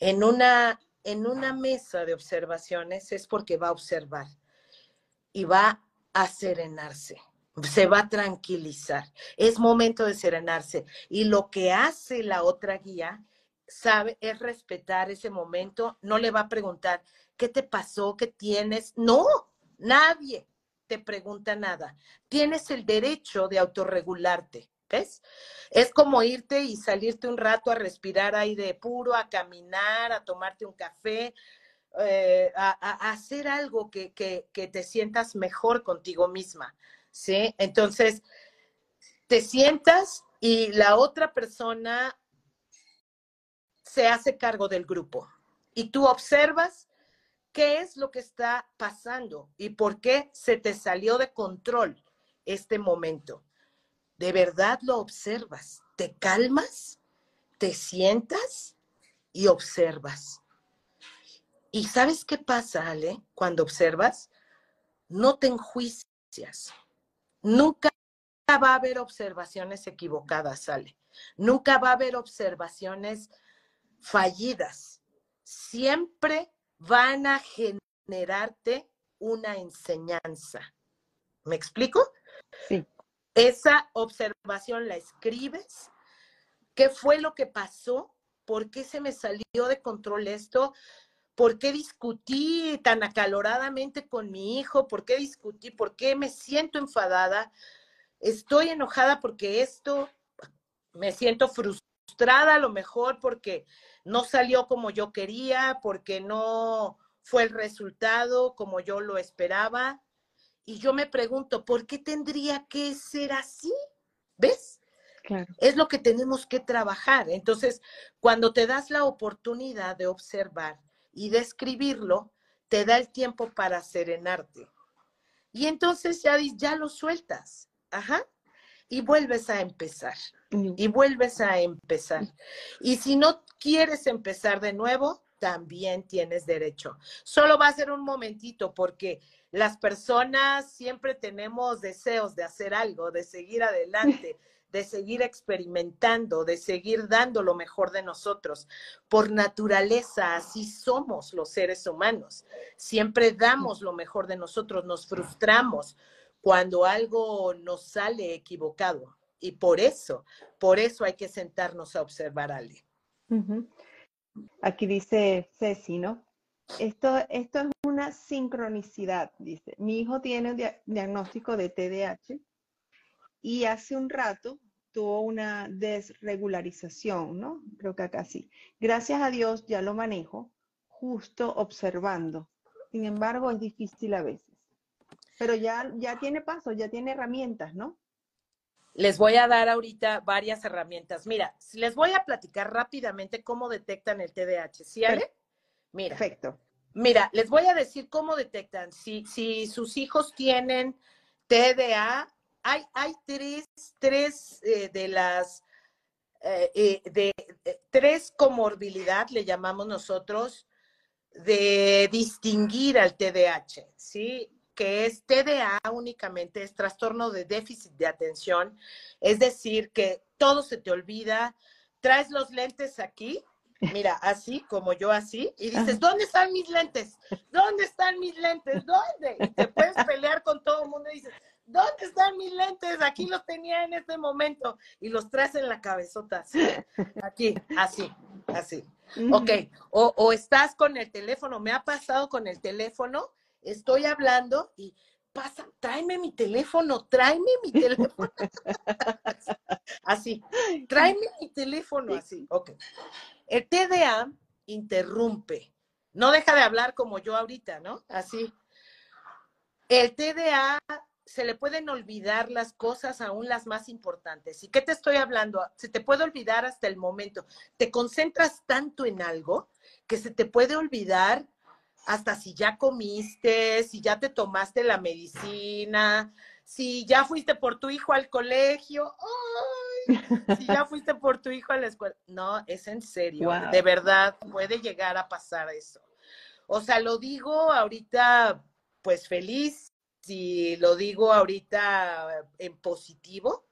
en una, en una mesa de observaciones es porque va a observar y va a serenarse, se va a tranquilizar. Es momento de serenarse. Y lo que hace la otra guía, sabe, es respetar ese momento. No le va a preguntar, ¿qué te pasó? ¿Qué tienes? No, nadie te pregunta nada. Tienes el derecho de autorregularte. ¿Ves? Es como irte y salirte un rato a respirar aire puro, a caminar, a tomarte un café, eh, a, hacer algo que, que, que, te sientas mejor contigo misma, ¿sí? Entonces, te sientas y la otra persona se hace cargo del grupo y tú observas qué es lo que está pasando y por qué se te salió de control este momento de verdad lo observas, te calmas, te sientas y observas. ¿Y sabes qué pasa, Ale? Cuando observas, no te enjuicias. Nunca va a haber observaciones equivocadas, Ale. Nunca va a haber observaciones fallidas. Siempre van a generarte una enseñanza. ¿Me explico? Sí. Esa observación la escribes. ¿Qué fue lo que pasó? ¿Por qué se me salió de control esto? ¿Por qué discutí tan acaloradamente con mi hijo? ¿Por qué discutí? ¿Por qué me siento enfadada? Estoy enojada porque esto, me siento frustrada a lo mejor porque no salió como yo quería, porque no fue el resultado como yo lo esperaba. Y yo me pregunto, ¿por qué tendría que ser así? ¿Ves? Claro. Es lo que tenemos que trabajar. Entonces, cuando te das la oportunidad de observar y de escribirlo, te da el tiempo para serenarte. Y entonces ya, ya lo sueltas. Ajá. Y vuelves a empezar. Y vuelves a empezar. Y si no quieres empezar de nuevo, también tienes derecho. Solo va a ser un momentito porque las personas siempre tenemos deseos de hacer algo, de seguir adelante, [laughs] de seguir experimentando, de seguir dando lo mejor de nosotros. Por naturaleza, así somos los seres humanos. Siempre damos lo mejor de nosotros, nos frustramos cuando algo nos sale equivocado. Y por eso, por eso hay que sentarnos a observar a alguien. Aquí dice Ceci, ¿no? Esto, esto es una sincronicidad, dice. Mi hijo tiene un diagnóstico de TDAH y hace un rato tuvo una desregularización, ¿no? Creo que acá sí. Gracias a Dios ya lo manejo, justo observando. Sin embargo, es difícil a veces. Pero ya, ya tiene pasos, ya tiene herramientas, ¿no? Les voy a dar ahorita varias herramientas. Mira, les voy a platicar rápidamente cómo detectan el TDAH. ¿Sí, Ale? Mira. Perfecto. Mira, les voy a decir cómo detectan. Si, si sus hijos tienen TDA, hay, hay tres, tres eh, de las, eh, eh, de, tres comorbilidad, le llamamos nosotros, de distinguir al TDAH, ¿sí? Que es TDA únicamente, es trastorno de déficit de atención, es decir, que todo se te olvida, traes los lentes aquí, mira, así como yo así, y dices, ¿dónde están mis lentes? ¿Dónde están mis lentes? ¿Dónde? Y te puedes pelear con todo el mundo y dices, ¿dónde están mis lentes? Aquí los tenía en este momento. Y los traes en la cabezota, así, aquí, así, así. Ok, o, o estás con el teléfono, me ha pasado con el teléfono, estoy hablando y pasa, tráeme mi teléfono, tráeme mi teléfono. [laughs] así, tráeme mi teléfono, así, ok. El TDA interrumpe, no deja de hablar como yo ahorita, ¿no? Así. El TDA se le pueden olvidar las cosas, aún las más importantes. ¿Y qué te estoy hablando? Se te puede olvidar hasta el momento. Te concentras tanto en algo que se te puede olvidar hasta si ya comiste, si ya te tomaste la medicina, si ya fuiste por tu hijo al colegio. ¡Ay! si ya [laughs] fuiste por tu hijo a la escuela. No, es en serio. De verdad, puede llegar a pasar eso. O sea, lo digo ahorita, pues feliz, si lo digo ahorita en positivo,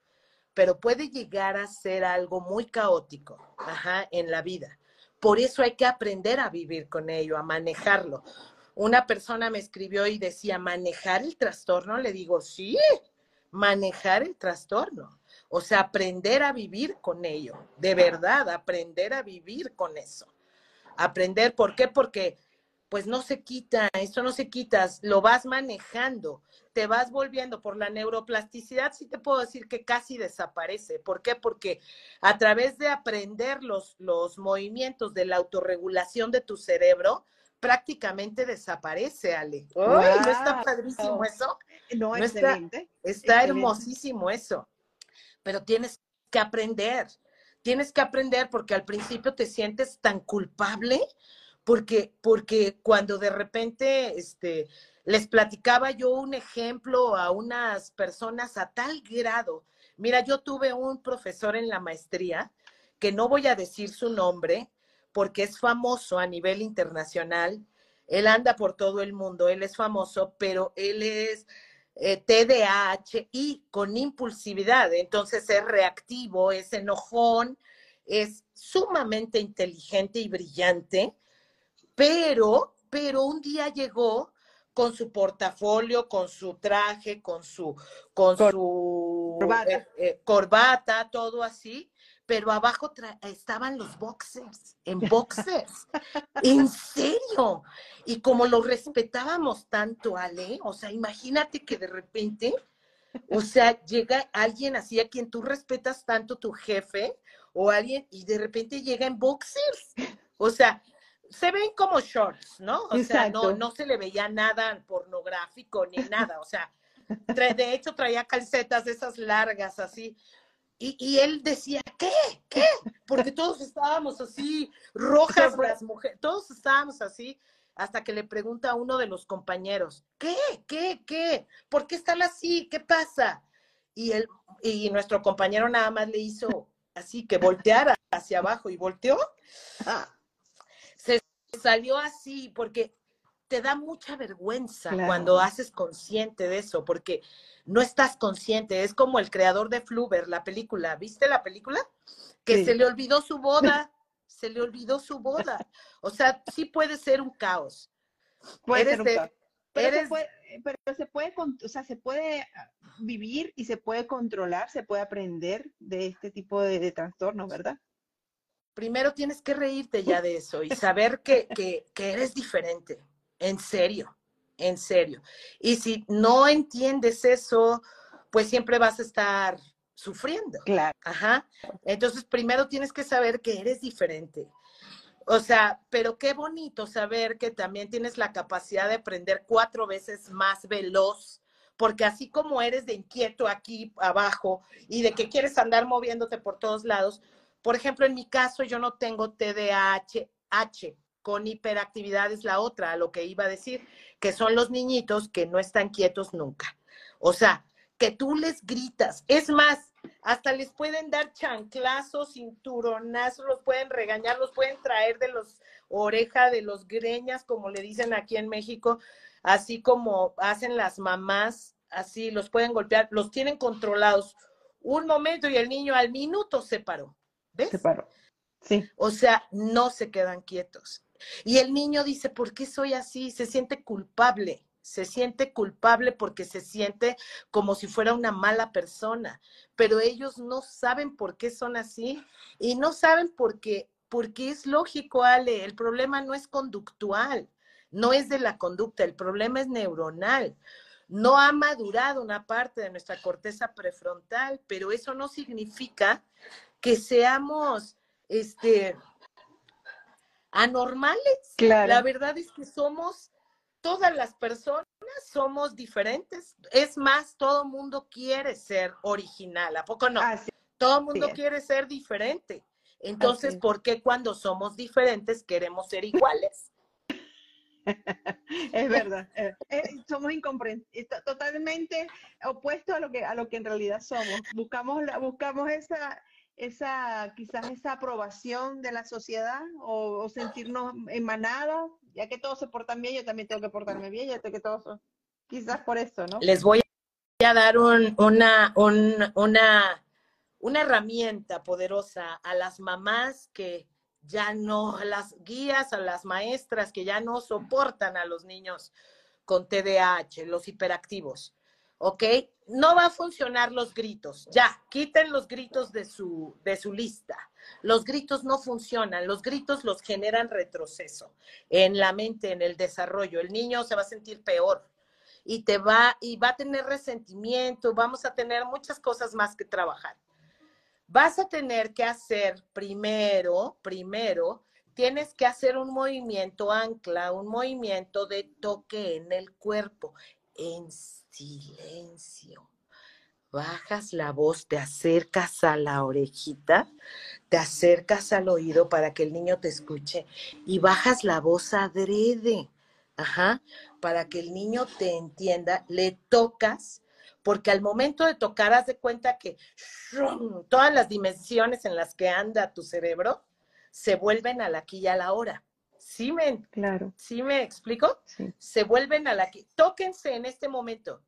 pero puede llegar a ser algo muy caótico ajá, en la vida. Por eso hay que aprender a vivir con ello, a manejarlo. Una persona me escribió y decía, ¿manejar el trastorno? Le digo, sí, manejar el trastorno. O sea, aprender a vivir con ello, de verdad, aprender a vivir con eso. Aprender, ¿por qué? Porque pues no se quita, eso no se quita, lo vas manejando, te vas volviendo por la neuroplasticidad, sí te puedo decir que casi desaparece. ¿Por qué? Porque a través de aprender los, los movimientos de la autorregulación de tu cerebro, prácticamente desaparece, Ale. ¿No está padrísimo eso? No, excelente. está hermosísimo eso pero tienes que aprender, tienes que aprender porque al principio te sientes tan culpable porque, porque cuando de repente este, les platicaba yo un ejemplo a unas personas a tal grado, mira, yo tuve un profesor en la maestría, que no voy a decir su nombre, porque es famoso a nivel internacional, él anda por todo el mundo, él es famoso, pero él es eh, TDAH y con impulsividad. Entonces es reactivo, es enojón, es sumamente inteligente y brillante, pero, pero un día llegó con su portafolio, con su traje, con su, con su corbata. Eh, eh, corbata, todo así, pero abajo estaban los boxers, en boxers. [laughs] en serio. Y como lo respetábamos tanto, Ale, o sea, imagínate que de repente, o sea, llega alguien así a quien tú respetas tanto, tu jefe, o alguien, y de repente llega en boxers. O sea, se ven como shorts, ¿no? O sea, no, no se le veía nada pornográfico ni nada. O sea, de hecho traía calcetas de esas largas así. Y, él decía, ¿qué? ¿Qué? Porque todos estábamos así, rojas las mujeres, todos estábamos así, hasta que le pregunta a uno de los compañeros, ¿qué? ¿Qué? ¿Qué? ¿Por qué están así? ¿Qué pasa? Y, él, y nuestro compañero nada más le hizo así, que volteara hacia abajo y volteó. Ah. Salió así, porque te da mucha vergüenza cuando haces consciente de eso, porque no estás consciente. Es como el creador de Fluber, la película. ¿Viste la película? Que se le olvidó su boda. [laughs] se le olvidó su boda. O sea, sí puede ser un caos. Puede ser un caos. Pero, se puede, pero se puede, o sea, se puede vivir y se puede controlar, se puede aprender de este tipo de, de trastornos, ¿verdad? Primero tienes que reírte ya de eso y saber que, que, que eres diferente en serio, en serio. Y si no entiendes eso, pues siempre vas a estar sufriendo. Claro. Ajá. Entonces, primero tienes que saber que eres diferente. O sea, pero qué bonito saber que también tienes la capacidad de aprender cuatro veces más veloz, porque así como eres de inquieto aquí abajo y de que quieres andar moviéndote por todos lados, por ejemplo, en mi caso yo no tengo TDAH, H, con hiperactividad es la otra, a lo que iba a decir, que son los niñitos que no están quietos nunca. O sea, que tú les gritas. Es más, hasta les pueden dar chanclazos, cinturonazos, los pueden regañar, los pueden traer de los oreja, de los greñas, como le dicen aquí en México, así como hacen las mamás, así los pueden golpear, los tienen controlados un momento y el niño al minuto se paró. ¿Ves? Se paró. Sí. O sea, no se quedan quietos. Y el niño dice, ¿por qué soy así? Se siente culpable, se siente culpable porque se siente como si fuera una mala persona, pero ellos no saben por qué son así y no saben por qué, porque es lógico, Ale, el problema no es conductual, no es de la conducta, el problema es neuronal. No ha madurado una parte de nuestra corteza prefrontal, pero eso no significa que seamos este anormales. La verdad es que somos, todas las personas somos diferentes. Es más, todo mundo quiere ser original, ¿a poco no? todo mundo quiere ser diferente. Entonces, ¿por qué cuando somos diferentes queremos ser iguales? [laughs] es verdad. Eh, eh, somos incomprensibles, totalmente opuestos a lo que a lo que en realidad somos. Buscamos buscamos esa esa, quizás esa aprobación de la sociedad o, sentirnos emanados, ya que todos se portan bien, yo también tengo que portarme bien, ya que todos quizás por eso, ¿no? Les voy a dar una, una, una herramienta poderosa a las mamás que ya no, a las guías, a las maestras que ya no soportan a los niños con TDAH, los hiperactivos. ¿Ok? No va a funcionar los gritos. Ya, quiten los gritos de su, de su lista. Los gritos no funcionan. Los gritos los generan retroceso en la mente, en el desarrollo. El niño se va a sentir peor y te va y va a tener resentimiento. Vamos a tener muchas cosas más que trabajar. Vas a tener que hacer primero, primero, tienes que hacer un movimiento ancla, un movimiento de toque en el cuerpo. En silencio. Bajas la voz, te acercas a la orejita, te acercas al oído para que el niño te escuche y bajas la voz adrede, ajá, para que el niño te entienda, le tocas, porque al momento de tocar, haz de cuenta que todas las dimensiones en las que anda tu cerebro se vuelven a la aquí y a la hora. ¿Sí me, claro. ¿sí me explico? Se vuelven a la... Tóquense en este momento.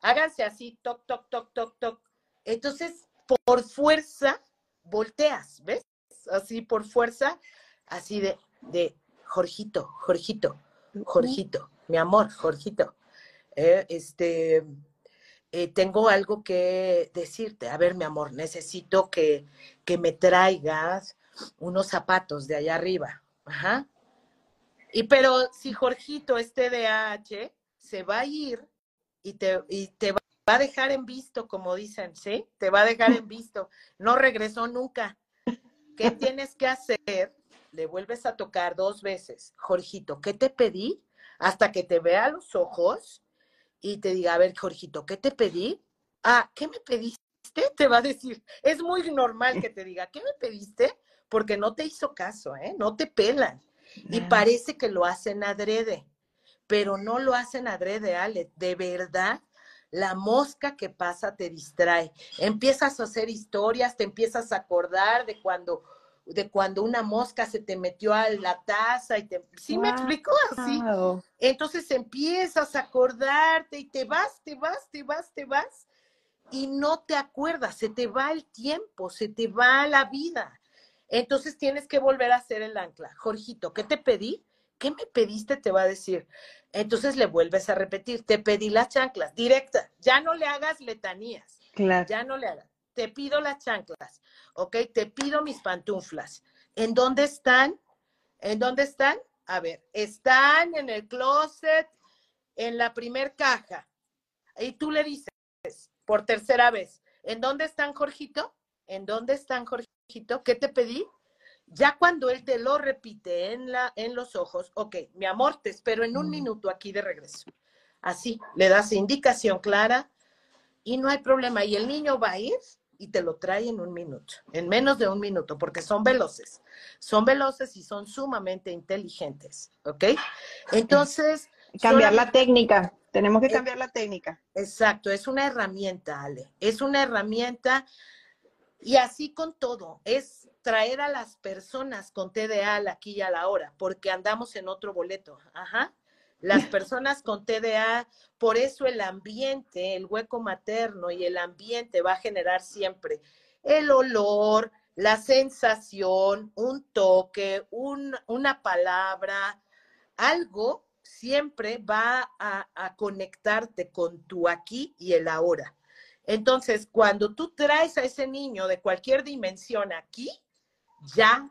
Háganse así, toc, toc, toc, toc, toc. Entonces, por fuerza, volteas, ¿ves? Así por fuerza, así de, de, Jorgito, Jorgito, Jorgito, mi amor, Jorgito. Eh, este, eh, tengo algo que decirte. A ver, mi amor, necesito que, que me traigas unos zapatos de allá arriba. Ajá. Y pero si Jorgito, este DH, se va a ir y te, y te va a dejar en visto, como dicen, ¿sí? Te va a dejar en visto. No regresó nunca. ¿Qué [laughs] tienes que hacer? Le vuelves a tocar dos veces. Jorgito, ¿qué te pedí? Hasta que te vea los ojos y te diga, a ver, Jorgito, ¿qué te pedí? Ah, ¿qué me pediste? Te va a decir. Es muy normal que te diga, ¿qué me pediste? Porque no te hizo caso, ¿eh? No te pelan. Y parece que lo hacen adrede, pero no lo hacen adrede, Ale. De verdad, la mosca que pasa te distrae. Empiezas a hacer historias, te empiezas a acordar de cuando de cuando una mosca se te metió a la taza y te... ¿Sí me explicó así? Entonces empiezas a acordarte y te vas, te vas, te vas, te vas y no te acuerdas, se te va el tiempo, se te va la vida. Entonces tienes que volver a hacer el ancla. Jorgito, ¿qué te pedí? ¿Qué me pediste? Te va a decir. Entonces le vuelves a repetir, te pedí las chanclas, directa, ya no le hagas letanías. Claro. Ya no le hagas. Te pido las chanclas, ¿ok? Te pido mis pantuflas. ¿En dónde están? ¿En dónde están? A ver, están en el closet, en la primer caja. Y tú le dices, por tercera vez, ¿en dónde están, Jorgito? ¿En dónde están, Jorgito? ¿Qué te pedí? Ya cuando él te lo repite en, la, en los ojos, ok, mi amor, te espero en un minuto aquí de regreso. Así, le das indicación clara y no hay problema. Y el niño va a ir y te lo trae en un minuto, en menos de un minuto, porque son veloces. Son veloces y son sumamente inteligentes, ¿ok? Entonces... [laughs] Cambiar la técnica. Tenemos que cambiar la técnica. Exacto, es una herramienta, Ale. Es una herramienta y así con todo. Es traer a las personas con TDA aquí y a la hora, porque andamos en otro boleto. Ajá. Las personas con TDA, por eso el ambiente, el hueco materno y el ambiente va a generar siempre el olor, la sensación, un toque, una palabra, algo siempre va a, conectarte con tu aquí y el ahora. Entonces, cuando tú traes a ese niño de cualquier dimensión aquí, ya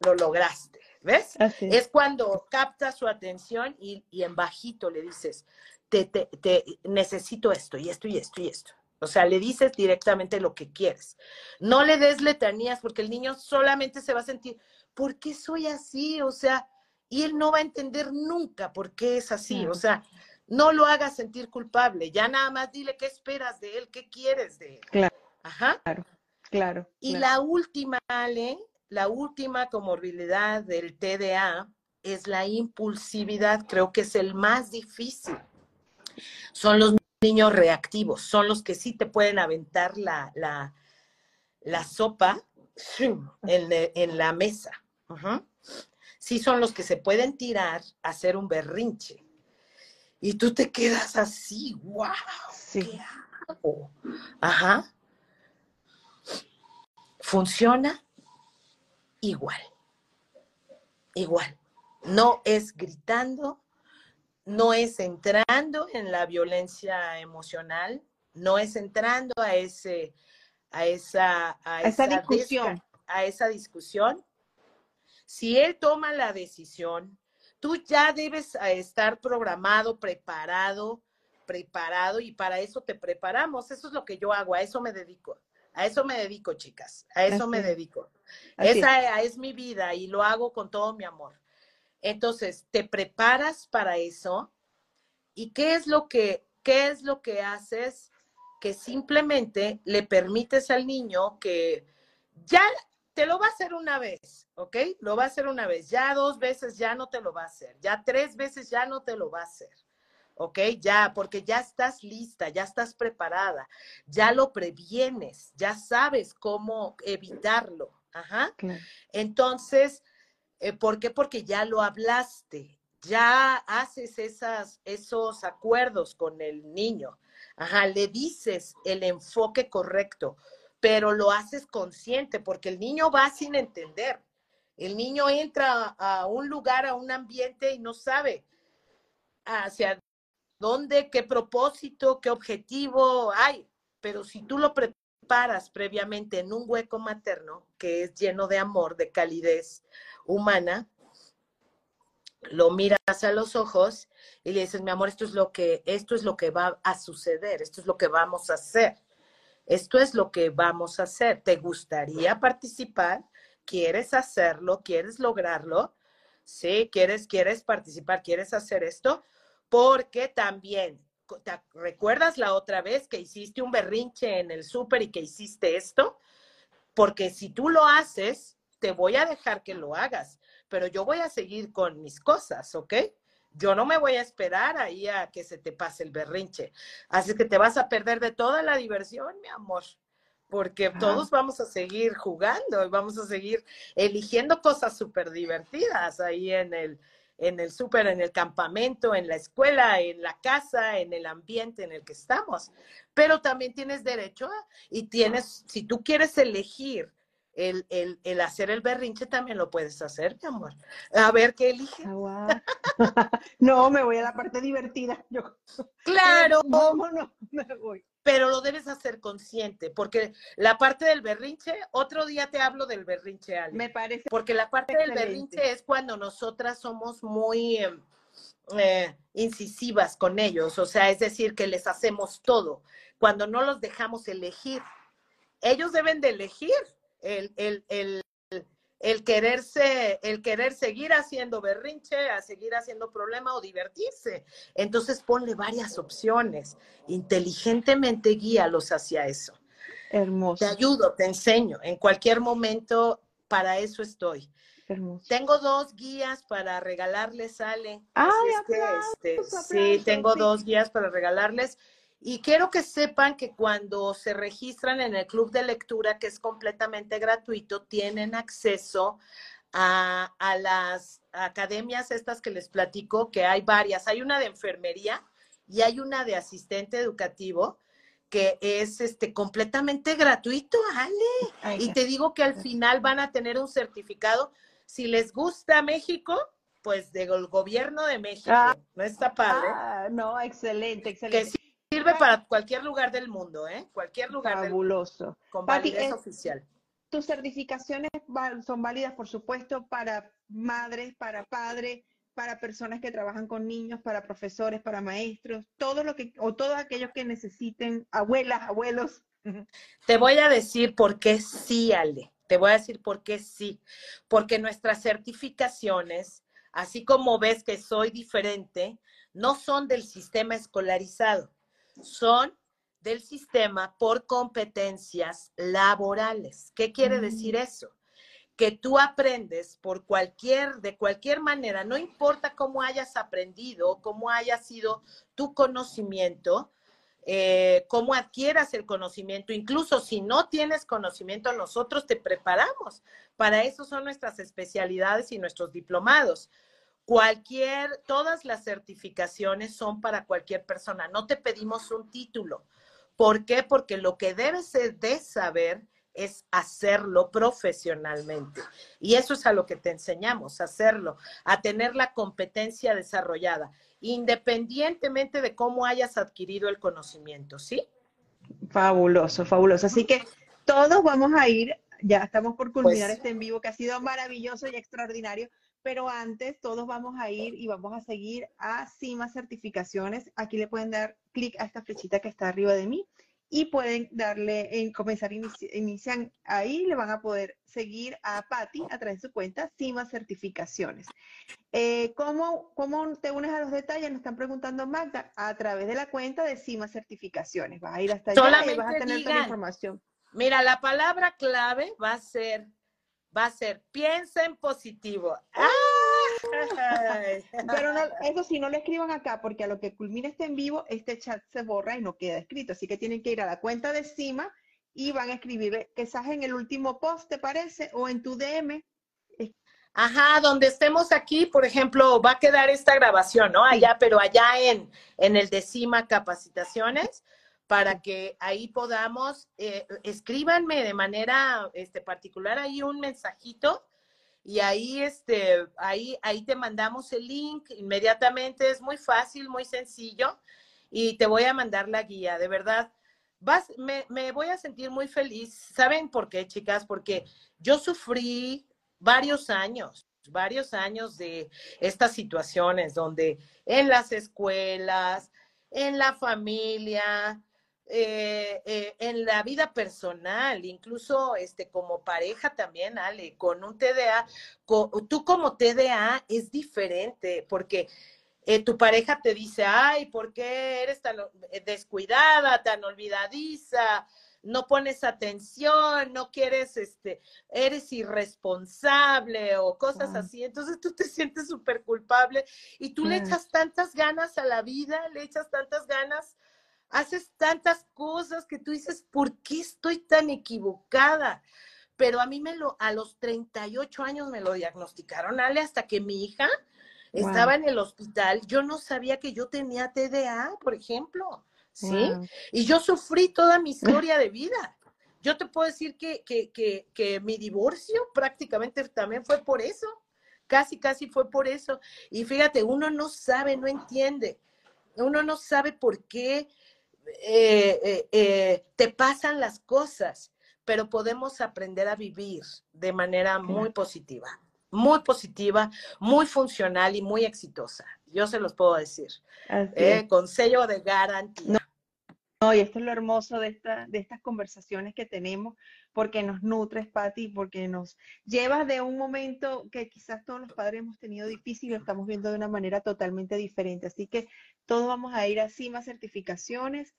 lo lograste, ¿ves? Es cuando captas su atención y, en bajito le dices, te, te, necesito esto y esto y esto y esto. O sea, le dices directamente lo que quieres. No le des letanías porque el niño solamente se va a sentir, ¿por qué soy así? O sea, y él no va a entender nunca por qué es así. O sea, no lo hagas sentir culpable, ya nada más dile qué esperas de él, qué quieres de él. Claro. Ajá. Claro, claro. Y la última, Ale, la última comorbilidad del TDA es la impulsividad, creo que es el más difícil. Son los niños reactivos, son los que sí te pueden aventar la, la, la sopa [laughs] en, en la mesa. Ajá sí son los que se pueden tirar a hacer un berrinche. Y tú te quedas así, wow, ¿qué hago? Ajá. Funciona igual, igual. No es gritando, no es entrando en la violencia emocional, no es entrando a ese, a esa, a, esa, discusión. a esa discusión, si él toma la decisión, tú ya debes estar programado, preparado, preparado y para eso te preparamos. Eso es lo que yo hago, a eso me dedico. A eso me dedico, chicas. A eso me dedico. Esa es mi vida y lo hago con todo mi amor. Entonces, te preparas para eso. ¿Y qué es lo que qué es lo que haces que simplemente le permites al niño que ya te lo va a hacer una vez, ¿ok? Lo va a hacer una vez, ya dos veces ya no te lo va a hacer, ya tres veces ya no te lo va a hacer, ¿ok? Ya, porque ya estás lista, ya estás preparada, ya lo previenes, ya sabes cómo evitarlo, ajá. Entonces, eh, ¿por qué? Porque ya lo hablaste, ya haces esas, esos acuerdos con el niño, ajá, le dices el enfoque correcto pero lo haces consciente porque el niño va sin entender. El niño entra a un lugar, a un ambiente y no sabe hacia dónde, qué propósito, qué objetivo hay. Pero si tú lo preparas previamente en un hueco materno que es lleno de amor, de calidez humana, lo miras a los ojos y le dices, mi amor, esto es lo que, esto es lo que va a suceder, esto es lo que vamos a hacer esto es lo que vamos a hacer. ¿Te gustaría participar? ¿Quieres hacerlo? ¿Quieres lograrlo? Sí, quieres, quieres participar, quieres hacer esto, porque también, ¿te recuerdas la otra vez que hiciste un berrinche en el súper y que hiciste esto? Porque si tú lo haces, te voy a dejar que lo hagas, pero yo voy a seguir con mis cosas, ¿ok? Yo no me voy a esperar ahí a que se te pase el berrinche. Así que te vas a perder de toda la diversión, mi amor. porque todos vamos a seguir jugando y vamos a seguir eligiendo cosas súper divertidas ahí en el, en el súper, en el campamento, en la escuela, en la casa, en el ambiente en el que estamos. Pero también tienes derecho y tienes, si tú quieres elegir el, el, el, hacer el berrinche, también lo puedes hacer, mi amor. A ver qué eliges. Ah, [laughs] no, me voy a la parte divertida. Yo, [laughs] claro. Vámonos, [laughs] me voy pero lo debes hacer consciente, porque la parte del berrinche, otro día te hablo del berrinche, Ale. Me parece. Porque la parte del berrinche es cuando nosotras somos muy em, eh, incisivas con ellos, o sea, es decir, que les hacemos todo, cuando no los dejamos elegir. Ellos deben de elegir el, el, el, el quererse, el querer seguir haciendo berrinche, a seguir haciendo problema o divertirse. Entonces ponle varias opciones. Inteligentemente guíalos hacia eso. Hermoso. Te ayudo, te enseño. En cualquier momento, para eso estoy. Hermoso. Tengo dos guías para regalarles, Ale. Ay, es que, este, sí, tengo sí. dos guías para regalarles. Y quiero que sepan que cuando se registran en el club de lectura, que es completamente gratuito, tienen acceso a, a, las academias estas que les platico, que hay varias. Hay una de enfermería y hay una de asistente educativo que es este completamente gratuito, Ale. Ay, y te digo que al final van a tener un certificado. Si les gusta México, pues del gobierno de México. Ah, ¿No está padre? Ah, no, excelente, excelente. Que sí sirve para cualquier lugar del mundo, ¿eh? Cualquier lugar Fabuloso. del mundo. Con validez Pati, oficial. Tus certificaciones son válidas, por supuesto, para madres, para padres, para personas que trabajan con niños, para profesores, para maestros, todo lo que, o todos aquellos que necesiten, abuelas, abuelos. [laughs] Te voy a decir por qué sí, Ale. Te voy a decir por qué sí. Porque nuestras certificaciones, así como ves que soy diferente, no son del sistema escolarizado son del sistema por competencias laborales. ¿Qué quiere decir eso? Que tú aprendes por cualquier, de cualquier manera, no importa cómo hayas aprendido, cómo haya sido tu conocimiento, eh, cómo adquieras el conocimiento, incluso si no tienes conocimiento, nosotros te preparamos. Para eso son nuestras especialidades y nuestros diplomados. Cualquier, todas las certificaciones son para cualquier persona. No te pedimos un título. ¿Por qué? Porque lo que debes de saber es hacerlo profesionalmente. Y eso es a lo que te enseñamos, hacerlo, a tener la competencia desarrollada, independientemente de cómo hayas adquirido el conocimiento, ¿sí? Fabuloso, fabuloso. Así que todos vamos a ir, ya estamos por culminar pues, este en vivo que ha sido maravilloso y extraordinario pero antes todos vamos a ir y vamos a seguir a CIMA Certificaciones. Aquí le pueden dar clic a esta flechita que está arriba de mí y pueden darle en comenzar, inici inician ahí, le van a poder seguir a Patti a través de su cuenta CIMA Certificaciones. Eh, ¿cómo, ¿Cómo te unes a los detalles? Nos están preguntando Magda, a través de la cuenta de CIMA Certificaciones. Vas a ir hasta allá y vas a tener digan, toda la información. Mira, la palabra clave va a ser va a ser piensa en positivo. ¡Ah! [laughs] Pero no, eso sí, no lo escriban acá, porque a lo que culmina este en vivo, este chat se borra y no queda escrito. Así que tienen que ir a la cuenta de CIMA y van a escribir, quizás en el último post, ¿te parece? O en tu DM. Ajá, donde estemos aquí, por ejemplo, va a quedar esta grabación, ¿no? Allá, pero allá en, en el de CIMA Capacitaciones para que ahí podamos, eh, escríbanme de manera este, particular ahí un mensajito y ahí, este, ahí, ahí te mandamos el link inmediatamente, es muy fácil, muy sencillo y te voy a mandar la guía, de verdad. Vas, me, me voy a sentir muy feliz. ¿Saben por qué, chicas? Porque yo sufrí varios años, varios años de estas situaciones donde en las escuelas, en la familia, eh, eh, en la vida personal, incluso este, como pareja también, Ale, con un TDA, tú como TDA es diferente porque eh, tu pareja te dice, ay, ¿por qué eres tan descuidada, tan olvidadiza? No pones atención, no quieres, este, eres irresponsable o cosas así. Entonces tú te sientes súper culpable y tú le echas tantas ganas a la vida, le echas tantas ganas haces tantas cosas que tú dices, ¿por qué estoy tan equivocada? Pero a mí me lo, a los 38 años me lo diagnosticaron, Ale, hasta que mi hija estaba en el hospital. Yo no sabía que yo tenía TDA, por ejemplo, ¿sí? Y yo sufrí toda mi [laughs] historia de vida. Yo te puedo decir que, que, que, que mi divorcio prácticamente también fue por eso. Casi, casi fue por eso. Y fíjate, uno no sabe, no entiende. Uno no sabe por qué eh, eh, eh, te pasan las cosas, pero podemos aprender a vivir de manera muy positiva, muy positiva, muy funcional y muy exitosa. Yo se los puedo decir. con sello de garantía. No, y esto es lo hermoso de, esta, de estas conversaciones que tenemos, porque nos nutres, Patti, porque nos llevas de un momento que quizás todos los padres hemos tenido difícil y lo estamos viendo de una manera totalmente diferente. Así que todos vamos a ir así, más certificaciones,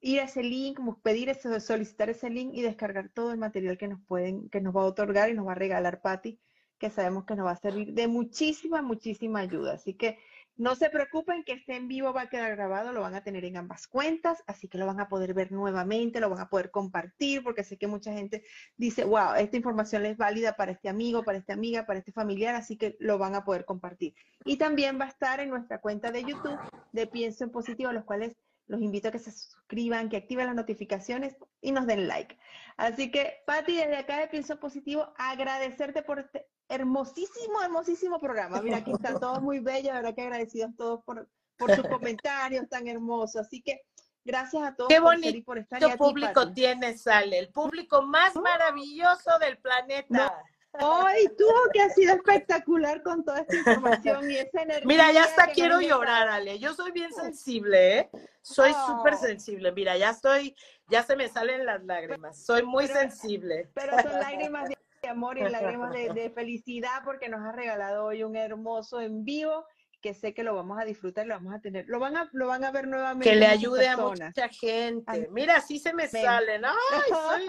ir a ese link, pedir eso, solicitar ese link y descargar todo el material que nos pueden, que nos va a otorgar y nos va a regalar Patti, que sabemos que nos va a servir de muchísima, muchísima ayuda. Así que no se preocupen que este en vivo va a quedar grabado, lo van a tener en ambas cuentas, así que lo van a poder ver nuevamente, lo van a poder compartir, porque sé que mucha gente dice, wow, esta información es válida para este amigo, para esta amiga, para este familiar, así que lo van a poder compartir. Y también va a estar en nuestra cuenta de YouTube de Pienso en Positivo, los cuales los invito a que se suscriban, que activen las notificaciones y nos den like. Así que, Patti, desde acá de Pienso Positivo, agradecerte por este hermosísimo, hermosísimo programa. Mira, aquí están todos muy bellos, verdad que agradecidos todos por, por sus comentarios tan hermosos. Así que gracias a todos Qué bonito por, estar aquí, público tienes, Sale, el público más maravilloso del planeta. Ay, tú que ha sido espectacular con toda esta información y esa energía. Mira, ya hasta quiero llorar, Ale. Yo soy bien sensible, ¿eh? Soy súper sensible. Mira, ya estoy, ya se me salen las lágrimas. Soy muy sensible. Pero son lágrimas de amor y lágrimas de, de, [laughs] felicidad porque nos ha regalado hoy un hermoso en vivo que sé que lo vamos a disfrutar y lo vamos a tener. Lo van a, lo van a ver nuevamente. Que le ayude a mucha gente. Mira, así se me salen. [laughs] Ay soy,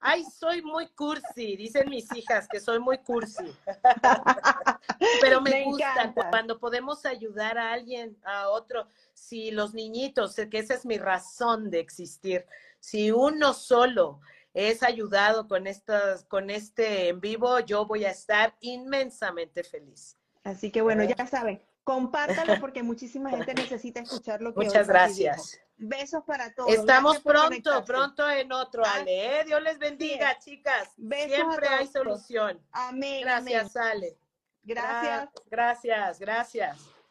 ay, soy muy cursi. Dicen mis hijas que soy muy cursi. [laughs] Pero me, gusta cuando podemos ayudar a alguien, a otro. Si los niñitos, que esa es mi razón de existir. Si uno solo es ayudado con, estas, con este en vivo, yo voy a estar inmensamente feliz. Así que bueno, ya saben, compártalo porque [laughs] muchísima gente necesita escuchar lo que Muchas gracias. Besos para todos. Estamos pronto, pronto en otro, ah, Ale. ¿eh? Dios les bendiga, chicas. Siempre hay solución. Amén. Gracias, Ale. Gracias. Gracias, gracias.